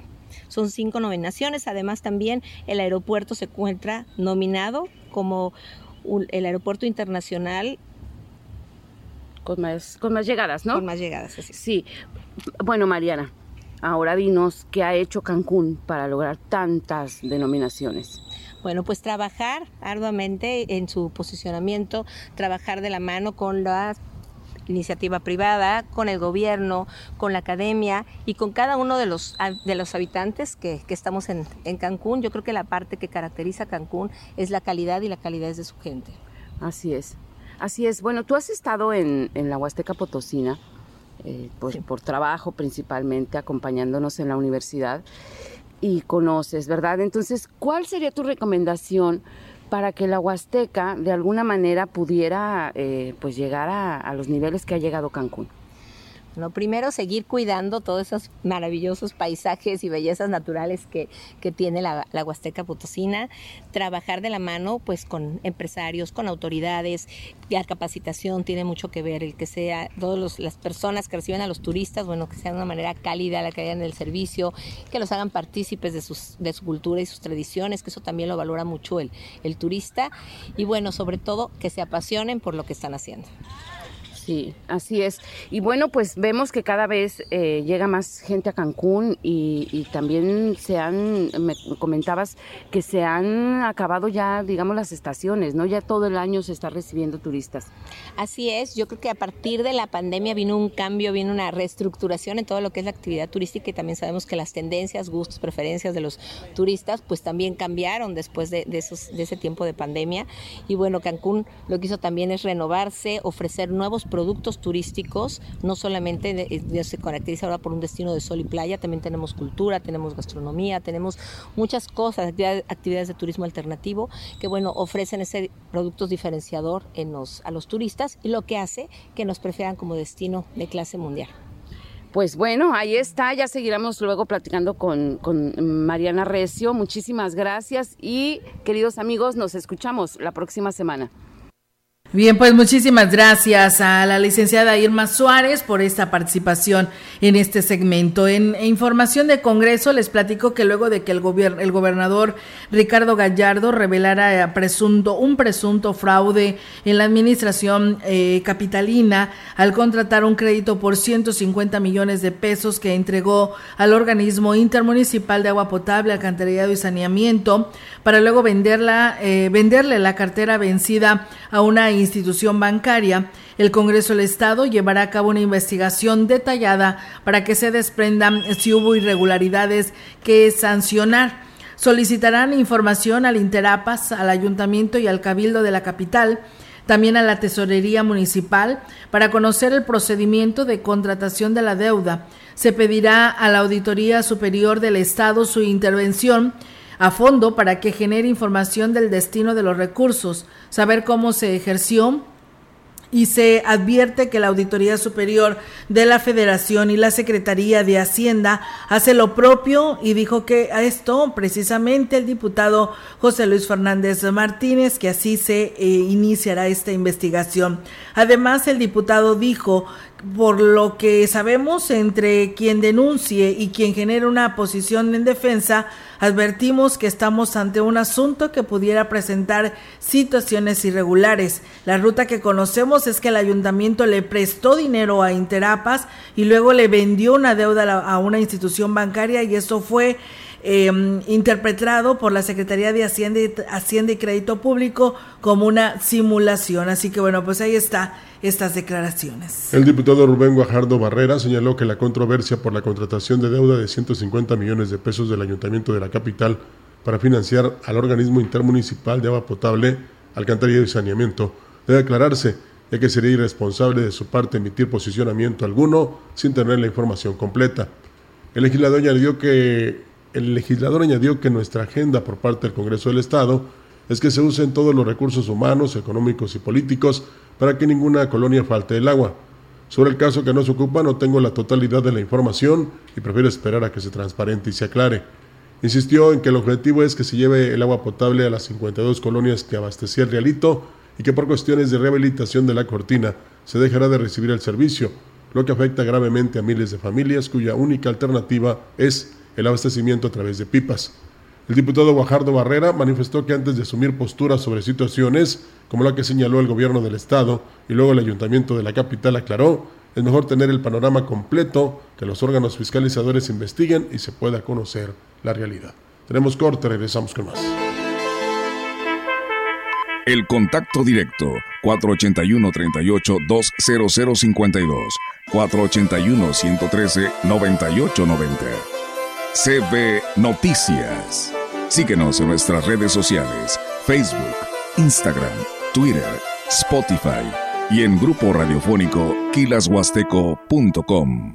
Son cinco nominaciones. Además, también el aeropuerto se encuentra nominado como el aeropuerto internacional con más, con más llegadas, ¿no? Con más llegadas, así. Sí. Bueno, Mariana, ahora dinos qué ha hecho Cancún para lograr tantas denominaciones. Bueno, pues trabajar arduamente en su posicionamiento, trabajar de la mano con la iniciativa privada, con el gobierno, con la academia y con cada uno de los, de los habitantes que, que estamos en, en Cancún. Yo creo que la parte que caracteriza a Cancún es la calidad y la calidad de su gente. Así es. Así es. Bueno, tú has estado en, la Huasteca Potosina, eh, pues, por trabajo principalmente, acompañándonos en la universidad y conoces, ¿verdad? Entonces, ¿cuál sería tu recomendación para que la Huasteca de alguna manera pudiera eh, pues llegar a los niveles que ha llegado Cancún? ¿No? Primero, seguir cuidando todos esos maravillosos paisajes y bellezas naturales que, tiene la, Huasteca Potosina, trabajar de la mano pues con empresarios, con autoridades, la capacitación tiene mucho que ver, el que sea todas las personas que reciben a los turistas, bueno, que sea de una manera cálida, la que en el servicio, que los hagan partícipes de, sus, de su cultura y sus tradiciones, que eso también lo valora mucho el, el turista, y bueno, sobre todo que se apasionen por lo que están haciendo. Sí, así es. Y bueno, pues vemos que cada vez eh, llega más gente a Cancún y, también se han, me comentabas que se han acabado ya, digamos, las estaciones, ¿no? Ya todo el año se está recibiendo turistas. Así es, yo creo que a partir de la pandemia vino un cambio, vino una reestructuración en todo lo que es la actividad turística y también sabemos que las tendencias, gustos, preferencias de los turistas pues también cambiaron después de, de, esos, de ese tiempo de pandemia. Y bueno, Cancún lo que hizo también es renovarse, ofrecer nuevos productos turísticos, no solamente se caracteriza ahora por un destino de sol y playa, también tenemos cultura, tenemos gastronomía, tenemos muchas cosas, actividades, actividades de turismo alternativo que bueno, ofrecen ese producto diferenciador en los, a los turistas y lo que hace que nos prefieran como destino de clase mundial. Pues bueno, ahí está, ya seguiremos luego platicando con, con, Mariana Recio. Muchísimas gracias y queridos amigos, nos escuchamos la próxima semana. Bien, pues muchísimas gracias a la licenciada Irma Suárez por esta participación en este segmento. En, información de Congreso les platico que luego de que el, gobier el gobernador Ricardo Gallardo revelara presunto, un presunto fraude en la administración eh, capitalina al contratar un crédito por 150 millones de pesos que entregó al organismo intermunicipal de agua potable, alcantarillado y saneamiento para luego venderla, eh, venderle la cartera vencida a una institución bancaria, el Congreso del Estado llevará a cabo una investigación detallada para que se desprendan si hubo irregularidades que sancionar. Solicitarán información al Interapas, al Ayuntamiento y al Cabildo de la capital, también a la Tesorería Municipal, para conocer el procedimiento de contratación de la deuda. Se pedirá a la Auditoría Superior del Estado su intervención a fondo para que genere información del destino de los recursos, saber cómo se ejerció y se advierte que la Auditoría Superior de la Federación y la Secretaría de Hacienda hace lo propio y dijo que a esto precisamente el diputado José Luis Fernández Martínez que así se eh, iniciará esta investigación. Además, el diputado dijo por lo que sabemos, entre quien denuncie y quien genere una posición en defensa, advertimos que estamos ante un asunto que pudiera presentar situaciones irregulares. La ruta que conocemos es que el ayuntamiento le prestó dinero a Interapas y luego le vendió una deuda a una institución bancaria y eso fue eh, interpretado por la Secretaría de Hacienda y, Hacienda y Crédito Público como una simulación. Así que bueno, pues ahí está estas declaraciones. El diputado Rubén Guajardo Barrera señaló que la controversia por la contratación de deuda de 150 millones de pesos del Ayuntamiento de la capital para financiar al organismo intermunicipal de agua potable, alcantarillado y saneamiento debe aclararse, ya que sería irresponsable de su parte emitir posicionamiento alguno sin tener la información completa. El legislador añadió que el legislador añadió que nuestra agenda por parte del Congreso del Estado es que se usen todos los recursos humanos, económicos y políticos para que ninguna colonia falte el agua. Sobre el caso que nos ocupa no tengo la totalidad de la información y prefiero esperar a que se transparente y se aclare. Insistió en que el objetivo es que se lleve el agua potable a las 52 colonias que abastecía el Realito y que por cuestiones de rehabilitación de la cortina se dejará de recibir el servicio, lo que afecta gravemente a miles de familias cuya única alternativa es el abastecimiento a través de pipas. El diputado Guajardo Barrera manifestó que antes de asumir posturas sobre situaciones como la que señaló el gobierno del estado y luego el ayuntamiento de la capital aclaró, es mejor tener el panorama completo, que los órganos fiscalizadores investiguen y se pueda conocer la realidad. Tenemos corte, regresamos con más. El contacto directo 481 38 20052 481 113 9890 CB Noticias. Síguenos en nuestras redes sociales, Facebook, Instagram, Twitter, Spotify y en grupo radiofónico kilashuasteco.com.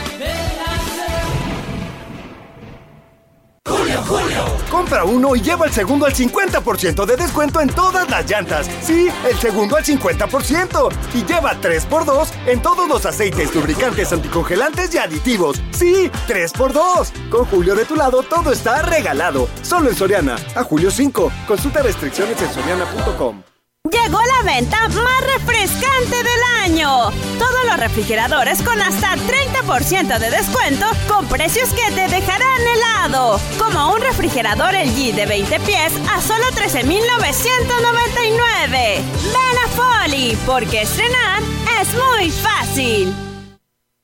Compra uno y lleva el segundo al 50% de descuento en todas las llantas. Sí, el segundo al 50%. Y lleva 3x2 en todos los aceites, lubricantes, anticongelantes y aditivos. Sí, 3x2. Con Julio de tu lado todo está regalado. Solo en Soriana. A julio 5. Consulta restricciones en soriana.com. Llegó la venta más refrescante del año. Todos los refrigeradores con hasta 30% de descuento con precios que te dejarán helado. Como un refrigerador LG de 20 pies a solo 13,999. Ven a Folly, porque estrenar es muy fácil.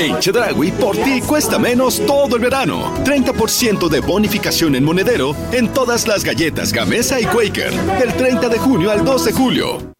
En Chedragui, por ti cuesta menos todo el verano. 30% de bonificación en monedero en todas las galletas Gamesa y Quaker. Del 30 de junio al 2 de julio.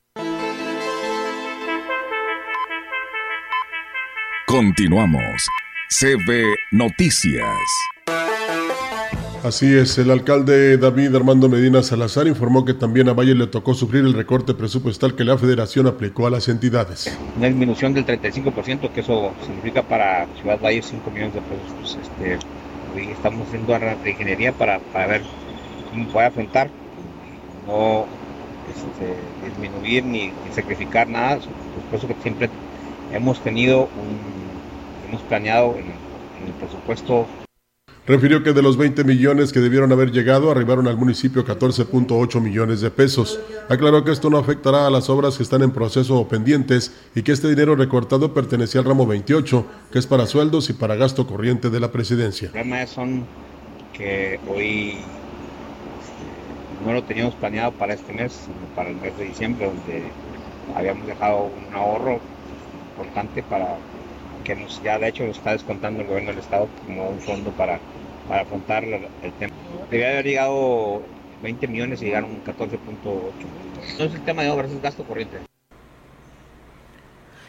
Continuamos. CB Noticias. Así es, el alcalde David Armando Medina Salazar informó que también a Valle le tocó sufrir el recorte presupuestal que la federación aplicó a las entidades. Una disminución del 35%, que eso significa para Ciudad Valle 5 millones de pesos. Pues, este, estamos haciendo una ingeniería para, para ver cómo puede afrontar, no este, disminuir ni, ni, sacrificar nada, por eso que siempre hemos tenido un, planeado en, en el presupuesto Refirió que de los 20 millones que debieron haber llegado, arribaron al municipio 14.8 millones de pesos. Aclaró que esto no afectará a las obras que están en proceso o pendientes y que este dinero recortado pertenecía al ramo 28, que es para sueldos y para gasto corriente de la presidencia. El problema son que hoy no lo teníamos planeado para este mes, sino para el mes de diciembre, donde habíamos dejado un ahorro importante para que nos, ya de hecho lo está descontando el gobierno del estado como un fondo para, para afrontar el tema. Debía haber llegado 20 millones y llegaron 14.8. Entonces el tema de obras es gasto corriente.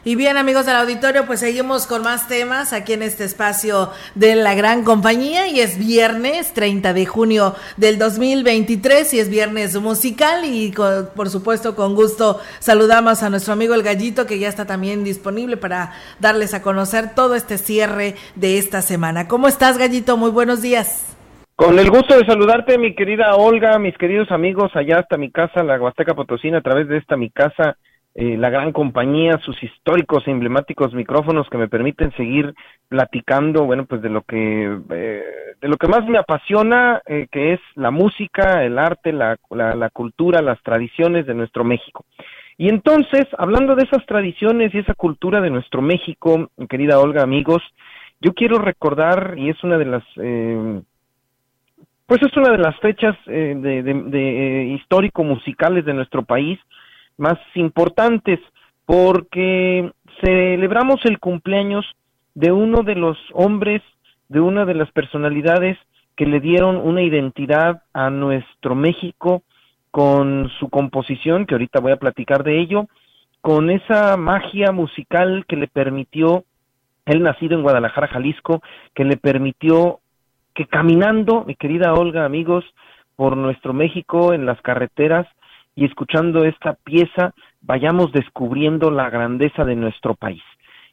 Y bien, amigos del auditorio, pues seguimos con más temas aquí en este espacio de la gran compañía y es viernes 30 de junio del 2023 y es viernes musical y con, por supuesto con gusto saludamos a nuestro amigo el gallito que ya está también disponible para darles a conocer todo este cierre de esta semana. ¿Cómo estás, gallito? Muy buenos días. Con el gusto de saludarte, mi querida Olga, mis queridos amigos, allá hasta mi casa, la Huasteca Potosina, a través de esta mi casa eh, la gran compañía, sus históricos e emblemáticos micrófonos que me permiten seguir platicando, bueno, pues de lo que eh, de lo que más me apasiona, eh, que es la música, el arte, la, la, cultura, las tradiciones de nuestro México. Y entonces, hablando de esas tradiciones y esa cultura de nuestro México, querida Olga, amigos, yo quiero recordar, y es una de las, eh, pues es una de las fechas eh, de, de, de histórico-musicales de nuestro país, más importantes porque celebramos el cumpleaños de uno de los hombres, de una de las personalidades que le dieron una identidad a nuestro México con su composición, que ahorita voy a platicar de ello, con esa magia musical que le permitió, él nacido en Guadalajara, Jalisco, que le permitió que caminando, mi querida Olga, amigos, por nuestro México en las carreteras y escuchando esta pieza, vayamos descubriendo la grandeza de nuestro país.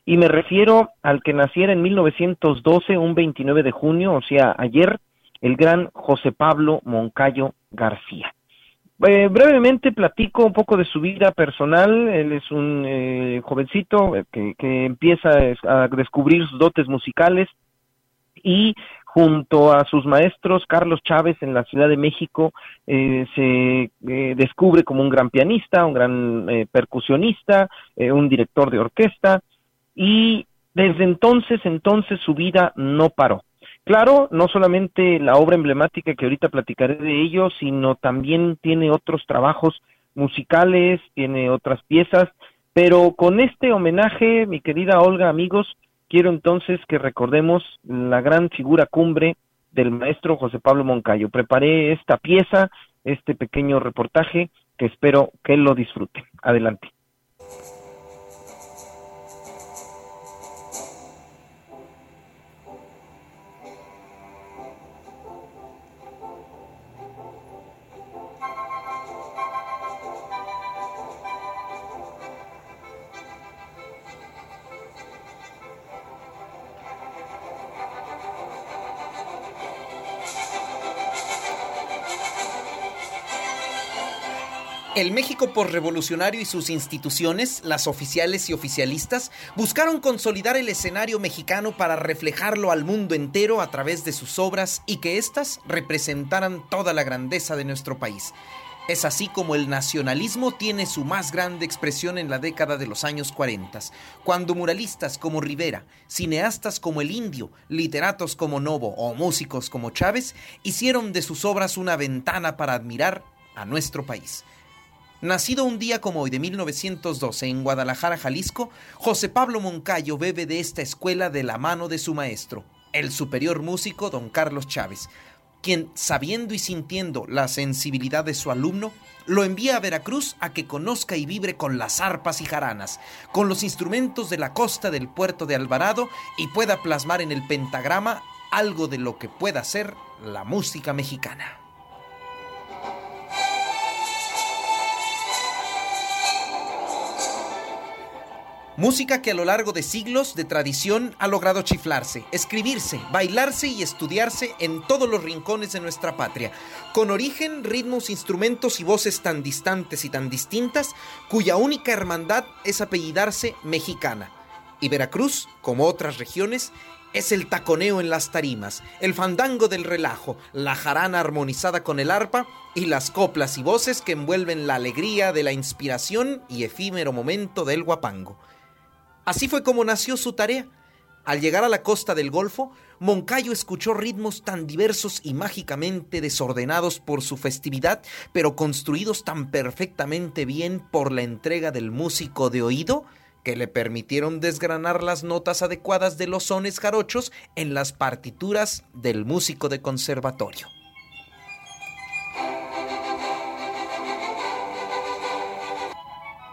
Y me refiero al que naciera en 1912, un 29 de junio, o sea, ayer, el gran José Pablo Moncayo García. Eh, brevemente platico un poco de su vida personal. Él es un eh, jovencito que, que, empieza a descubrir sus dotes musicales y junto a sus maestros Carlos Chávez en la Ciudad de México eh, se eh, descubre como un gran pianista, un gran eh, percusionista, un director de orquesta y desde entonces entonces su vida no paró. Claro, no solamente la obra emblemática que ahorita platicaré de ello, sino también tiene otros trabajos musicales, tiene otras piezas, pero con este homenaje, mi querida Olga, amigos, quiero entonces que recordemos la gran figura cumbre del maestro José Pablo Moncayo. Preparé esta pieza, este pequeño reportaje, que espero que lo disfrute. Adelante. El México postrevolucionario y sus instituciones, las oficiales y oficialistas, buscaron consolidar el escenario mexicano para reflejarlo al mundo entero a través de sus obras y que éstas representaran toda la grandeza de nuestro país. Es así como el nacionalismo tiene su más grande expresión en la década de los años 40, cuando muralistas como Rivera, cineastas como El Indio, literatos como Novo o músicos como Chávez hicieron de sus obras una ventana para admirar a nuestro país. Nacido un día como hoy de 1912 en Guadalajara, Jalisco, José Pablo Moncayo bebe de esta escuela de la mano de su maestro, el superior músico don Carlos Chávez, quien, sabiendo y sintiendo la sensibilidad de su alumno, lo envía a Veracruz a que conozca y vibre con las arpas y jaranas, con los instrumentos de la costa del puerto de Alvarado y pueda plasmar en el pentagrama algo de lo que pueda ser la música mexicana. Música que a lo largo de siglos de tradición ha logrado chiflarse, escribirse, bailarse y estudiarse en todos los rincones de nuestra patria, con origen, ritmos, instrumentos y voces tan distantes y tan distintas, cuya única hermandad es apellidarse mexicana. Y Veracruz, como otras regiones, es el taconeo en las tarimas, el fandango del relajo, la jarana armonizada con el arpa y las coplas y voces que envuelven la alegría de la inspiración y efímero momento del guapango. Así fue como nació su tarea. Al llegar a la costa del Golfo, Moncayo escuchó ritmos tan diversos y mágicamente desordenados por su festividad, pero construidos tan perfectamente bien por la entrega del músico de oído, que le permitieron desgranar las notas adecuadas de los sones jarochos en las partituras del músico de conservatorio.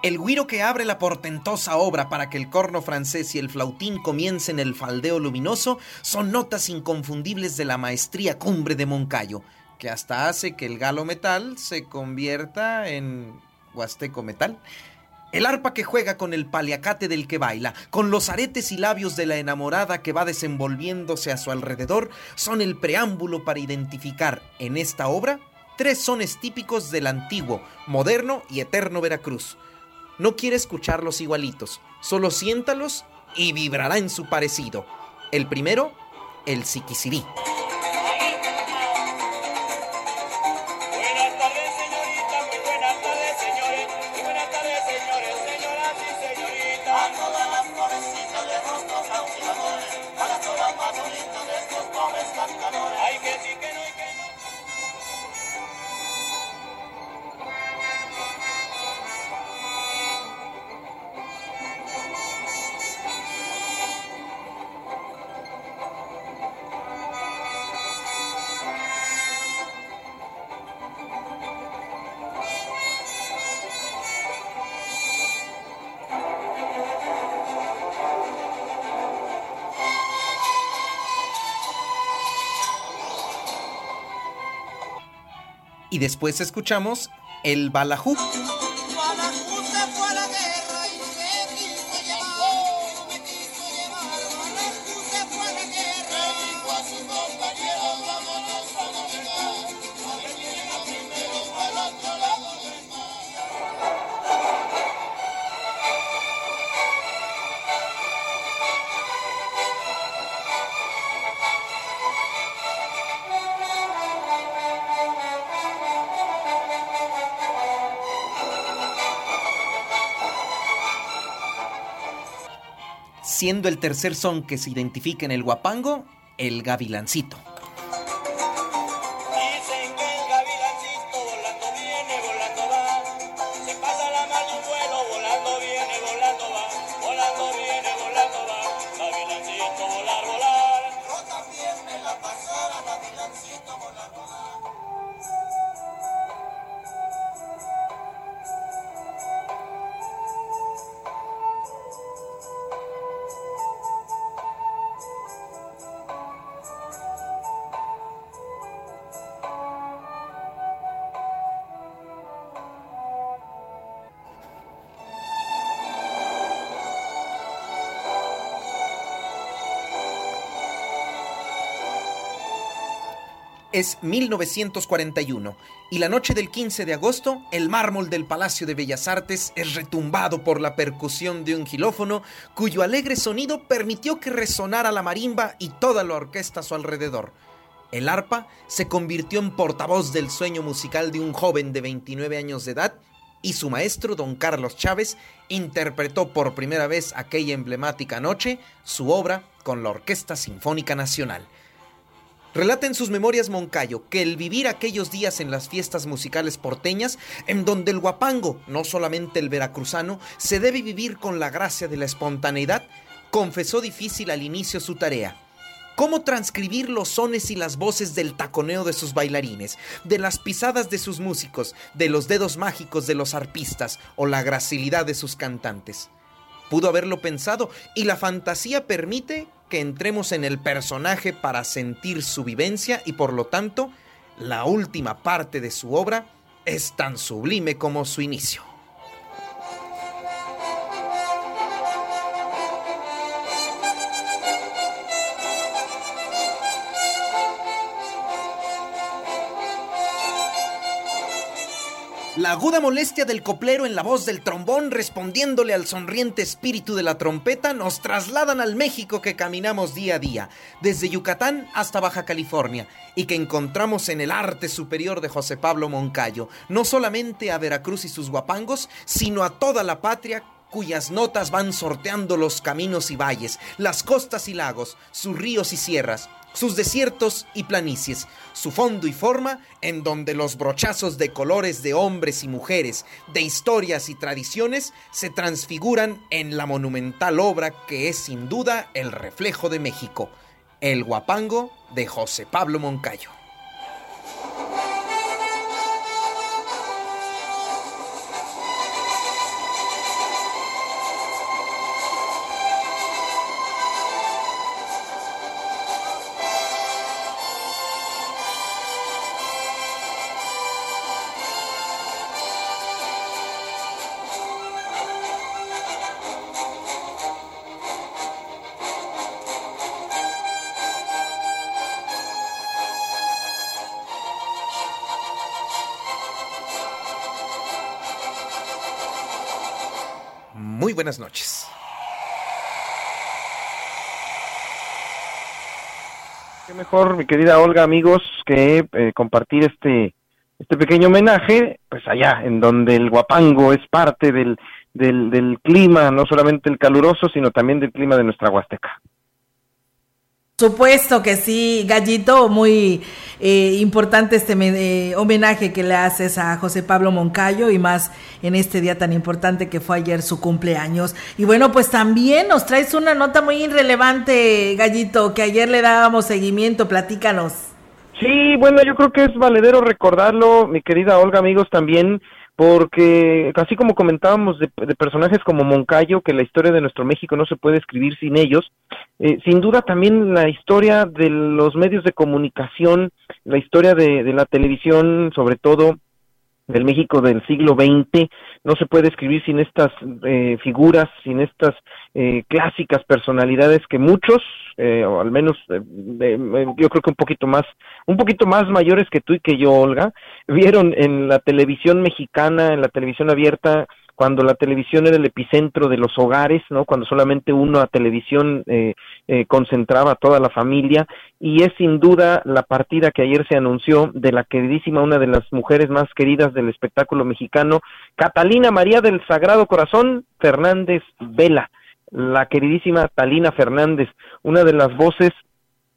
El guiro que abre la portentosa obra para que el corno francés y el flautín comiencen el faldeo luminoso son notas inconfundibles de la maestría cumbre de Moncayo, que hasta hace que el galo metal se convierta en huasteco metal. El arpa que juega con el paliacate del que baila, con los aretes y labios de la enamorada que va desenvolviéndose a su alrededor, son el preámbulo para identificar en esta obra tres sones típicos del antiguo, moderno y eterno Veracruz no quiere escucharlos igualitos, solo siéntalos y vibrará en su parecido. El primero, el siquisirí. Y después escuchamos el balajú. Siendo el tercer son que se identifica en el guapango, el gavilancito. Es 1941 y la noche del 15 de agosto el mármol del Palacio de Bellas Artes es retumbado por la percusión de un gilófono cuyo alegre sonido permitió que resonara la marimba y toda la orquesta a su alrededor. El arpa se convirtió en portavoz del sueño musical de un joven de 29 años de edad y su maestro, don Carlos Chávez, interpretó por primera vez aquella emblemática noche su obra con la Orquesta Sinfónica Nacional. Relata en sus memorias Moncayo que el vivir aquellos días en las fiestas musicales porteñas, en donde el guapango, no solamente el veracruzano, se debe vivir con la gracia de la espontaneidad, confesó difícil al inicio su tarea. ¿Cómo transcribir los sones y las voces del taconeo de sus bailarines, de las pisadas de sus músicos, de los dedos mágicos de los arpistas o la gracilidad de sus cantantes? Pudo haberlo pensado y la fantasía permite que entremos en el personaje para sentir su vivencia y por lo tanto la última parte de su obra es tan sublime como su inicio. La aguda molestia del coplero en la voz del trombón respondiéndole al sonriente espíritu de la trompeta nos trasladan al México que caminamos día a día, desde Yucatán hasta Baja California, y que encontramos en el arte superior de José Pablo Moncayo, no solamente a Veracruz y sus guapangos, sino a toda la patria cuyas notas van sorteando los caminos y valles, las costas y lagos, sus ríos y sierras, sus desiertos y planicies, su fondo y forma en donde los brochazos de colores de hombres y mujeres, de historias y tradiciones se transfiguran en la monumental obra que es sin duda el reflejo de México, El Guapango de José Pablo Moncayo. Buenas noches. Qué mejor, mi querida Olga, amigos, que eh, compartir este este pequeño homenaje, pues allá, en donde el guapango es parte del, del, del clima, no solamente el caluroso, sino también del clima de nuestra Huasteca. Supuesto que sí, Gallito, muy eh, importante este eh, homenaje que le haces a José Pablo Moncayo y más en este día tan importante que fue ayer su cumpleaños. Y bueno, pues también nos traes una nota muy irrelevante, Gallito, que ayer le dábamos seguimiento, platícanos. Sí, bueno, yo creo que es valedero recordarlo, mi querida Olga, amigos, también porque así como comentábamos de, personajes como Moncayo, que la historia de nuestro México no se puede escribir sin ellos, eh, sin duda también la historia de los medios de comunicación, la historia de, de la televisión, sobre todo del México del siglo XX no se puede escribir sin estas eh, figuras, sin estas eh, clásicas personalidades que muchos, eh, o al menos yo creo que un poquito más, un poquito más mayores que tú y que yo, Olga, vieron en la televisión mexicana, en la televisión abierta, cuando la televisión era el epicentro de los hogares, ¿no? Cuando solamente uno a televisión eh, eh, concentraba a toda la familia y es sin duda la partida que ayer se anunció de la queridísima, una de las mujeres más queridas del espectáculo mexicano, Catalina María del Sagrado Corazón Fernández Vela, la queridísima Talina Fernández, una de las voces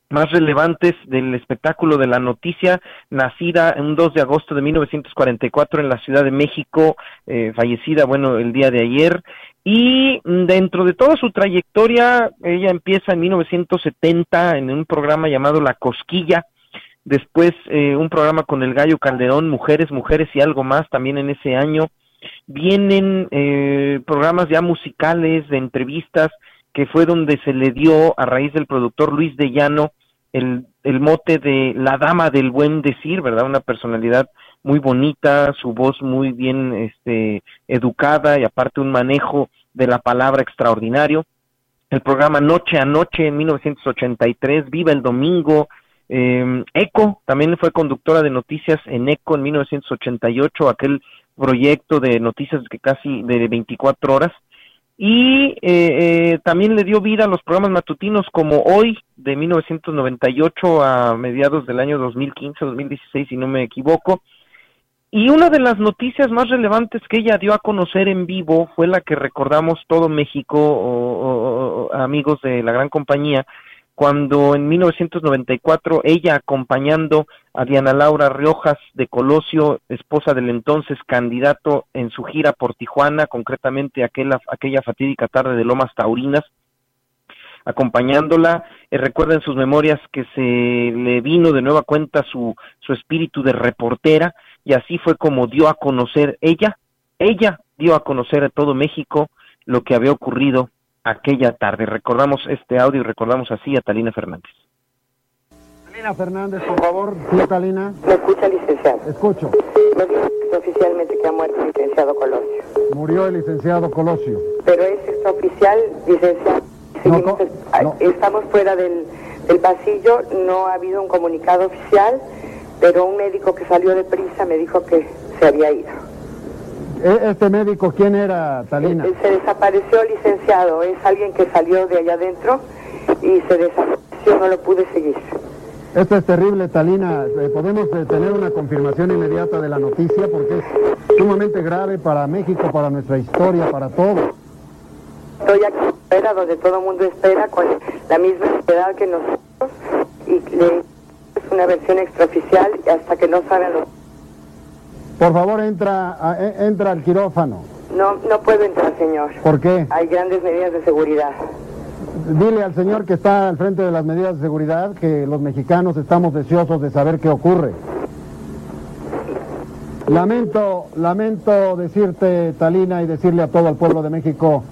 más relevantes del espectáculo de la noticia, nacida un 2 de agosto de 1944 en la Ciudad de México, eh, fallecida, bueno, el día de ayer, y dentro de toda su trayectoria, ella empieza en 1970 en un programa llamado La Cosquilla, después eh, un programa con el Gallo Calderón, Mujeres, Mujeres y algo más, también en ese año, vienen eh, programas ya musicales, de entrevistas, que fue donde se le dio a raíz del productor Luis de Llano el, el mote de la dama del buen decir, ¿verdad? Una personalidad muy bonita, su voz muy bien este, educada y aparte un manejo de la palabra extraordinario. El programa Noche a Noche en 1983, Viva el Domingo, eh, ECO, también fue conductora de noticias en ECO en 1988, aquel proyecto de noticias que casi de 24 horas y eh, eh, también le dio vida a los programas matutinos como hoy de 1998 a mediados del año 2015 2016 si no me equivoco y una de las noticias más relevantes que ella dio a conocer en vivo fue la que recordamos todo México o, amigos de la gran compañía cuando en 1994 ella acompañando a Diana Laura Riojas de Colosio, esposa del entonces candidato en su gira por Tijuana, concretamente aquella, aquella fatídica tarde de Lomas Taurinas, acompañándola. Eh, recuerden sus memorias que se le vino de nueva cuenta su, su espíritu de reportera y así fue como dio a conocer ella, ella dio a conocer a todo México lo que había ocurrido aquella tarde. Recordamos este audio y recordamos así a Talina Fernández. Talina Fernández, por favor. Sí, Talina. ¿Me escucha, licenciado? Escucho. Me dice oficialmente que ha muerto el licenciado Colosio. Murió el licenciado Colosio. Pero es extraoficial, licenciado. no, Estamos fuera del, del pasillo, no ha habido un comunicado oficial, pero un médico que salió de prisa me dijo que se había ido. ¿E-, ¿Este médico quién era, Talina? Eh, se desapareció, licenciado. Es alguien que salió de allá adentro y se desapareció, no lo pude seguir. Esto es terrible, Talina. Eh, ¿Podemos eh, tener una confirmación inmediata de la noticia? Porque es sumamente grave para México, para nuestra historia, para todo. Estoy aquí espera, donde todo el mundo espera, con la misma edad que nosotros, y es una versión extraoficial hasta que no saben los por favor, entra, e, entra al quirófano. No, no puedo entrar, señor. ¿Por qué? Hay grandes medidas de seguridad. Dile al señor que está al frente de las medidas de seguridad que los mexicanos estamos deseosos de saber qué ocurre. Lamento, lamento decirte, Talina, y decirle a todo el pueblo de México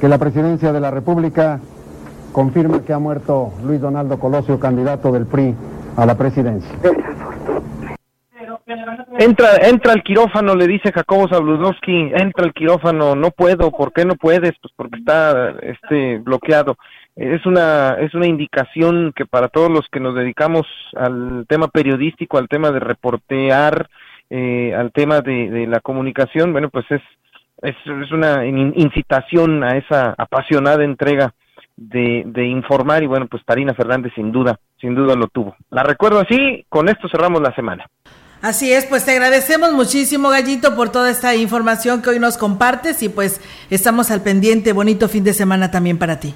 que la presidencia de la República confirma que ha muerto Luis Donaldo Colosio, candidato del PRI a la presidencia. Entra, entra al quirófano, le dice Jacobo Zabludowski, entra al quirófano, no puedo, ¿por qué no puedes? Pues porque está este bloqueado. Es una, es una indicación que para todos los que nos dedicamos al tema periodístico, al tema de reportear, eh, al tema de, la comunicación, bueno, pues es, es, es una incitación a esa apasionada entrega de, de informar y bueno, pues Tarina Fernández sin duda, sin duda lo tuvo. La recuerdo así, con esto cerramos la semana. Así es, pues te agradecemos muchísimo, Gallito, por toda esta información que hoy nos compartes y pues estamos al pendiente. Bonito fin de semana también para ti.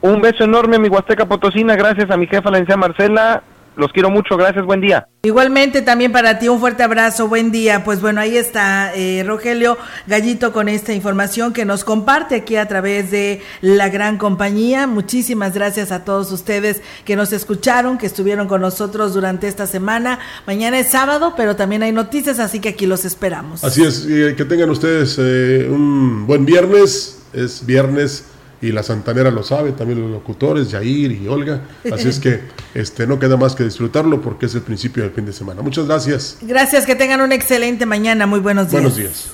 Un beso enorme, mi Huasteca Potosina. Gracias a mi jefa, la Marcela. Los quiero mucho, gracias, buen día. Igualmente también para ti un fuerte abrazo, buen día. Pues bueno, ahí está eh, Rogelio Gallito con esta información que nos comparte aquí a través de la gran compañía. Muchísimas gracias a todos ustedes que nos escucharon, que estuvieron con nosotros durante esta semana. Mañana es sábado, pero también hay noticias, así que aquí los esperamos. Así es, que tengan ustedes eh, un buen viernes. Es viernes y la Santanera lo sabe, también los locutores, Jair y Olga. Así es que este no queda más que disfrutarlo porque es el principio del fin de semana. Muchas gracias. Gracias, que tengan una excelente mañana. Muy buenos días. Buenos días.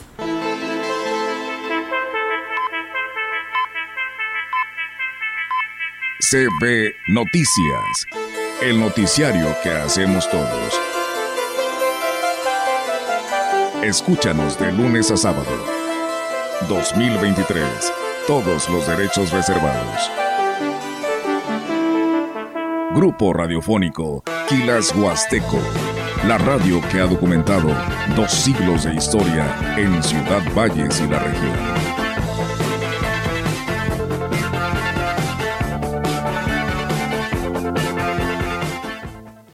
CB Noticias, el noticiario que hacemos todos. Escúchanos de lunes a sábado. 2023 todos los derechos reservados. Grupo Radiofónico Quilas Huasteco, la radio que ha documentado dos siglos de historia en Ciudad Valles y la región.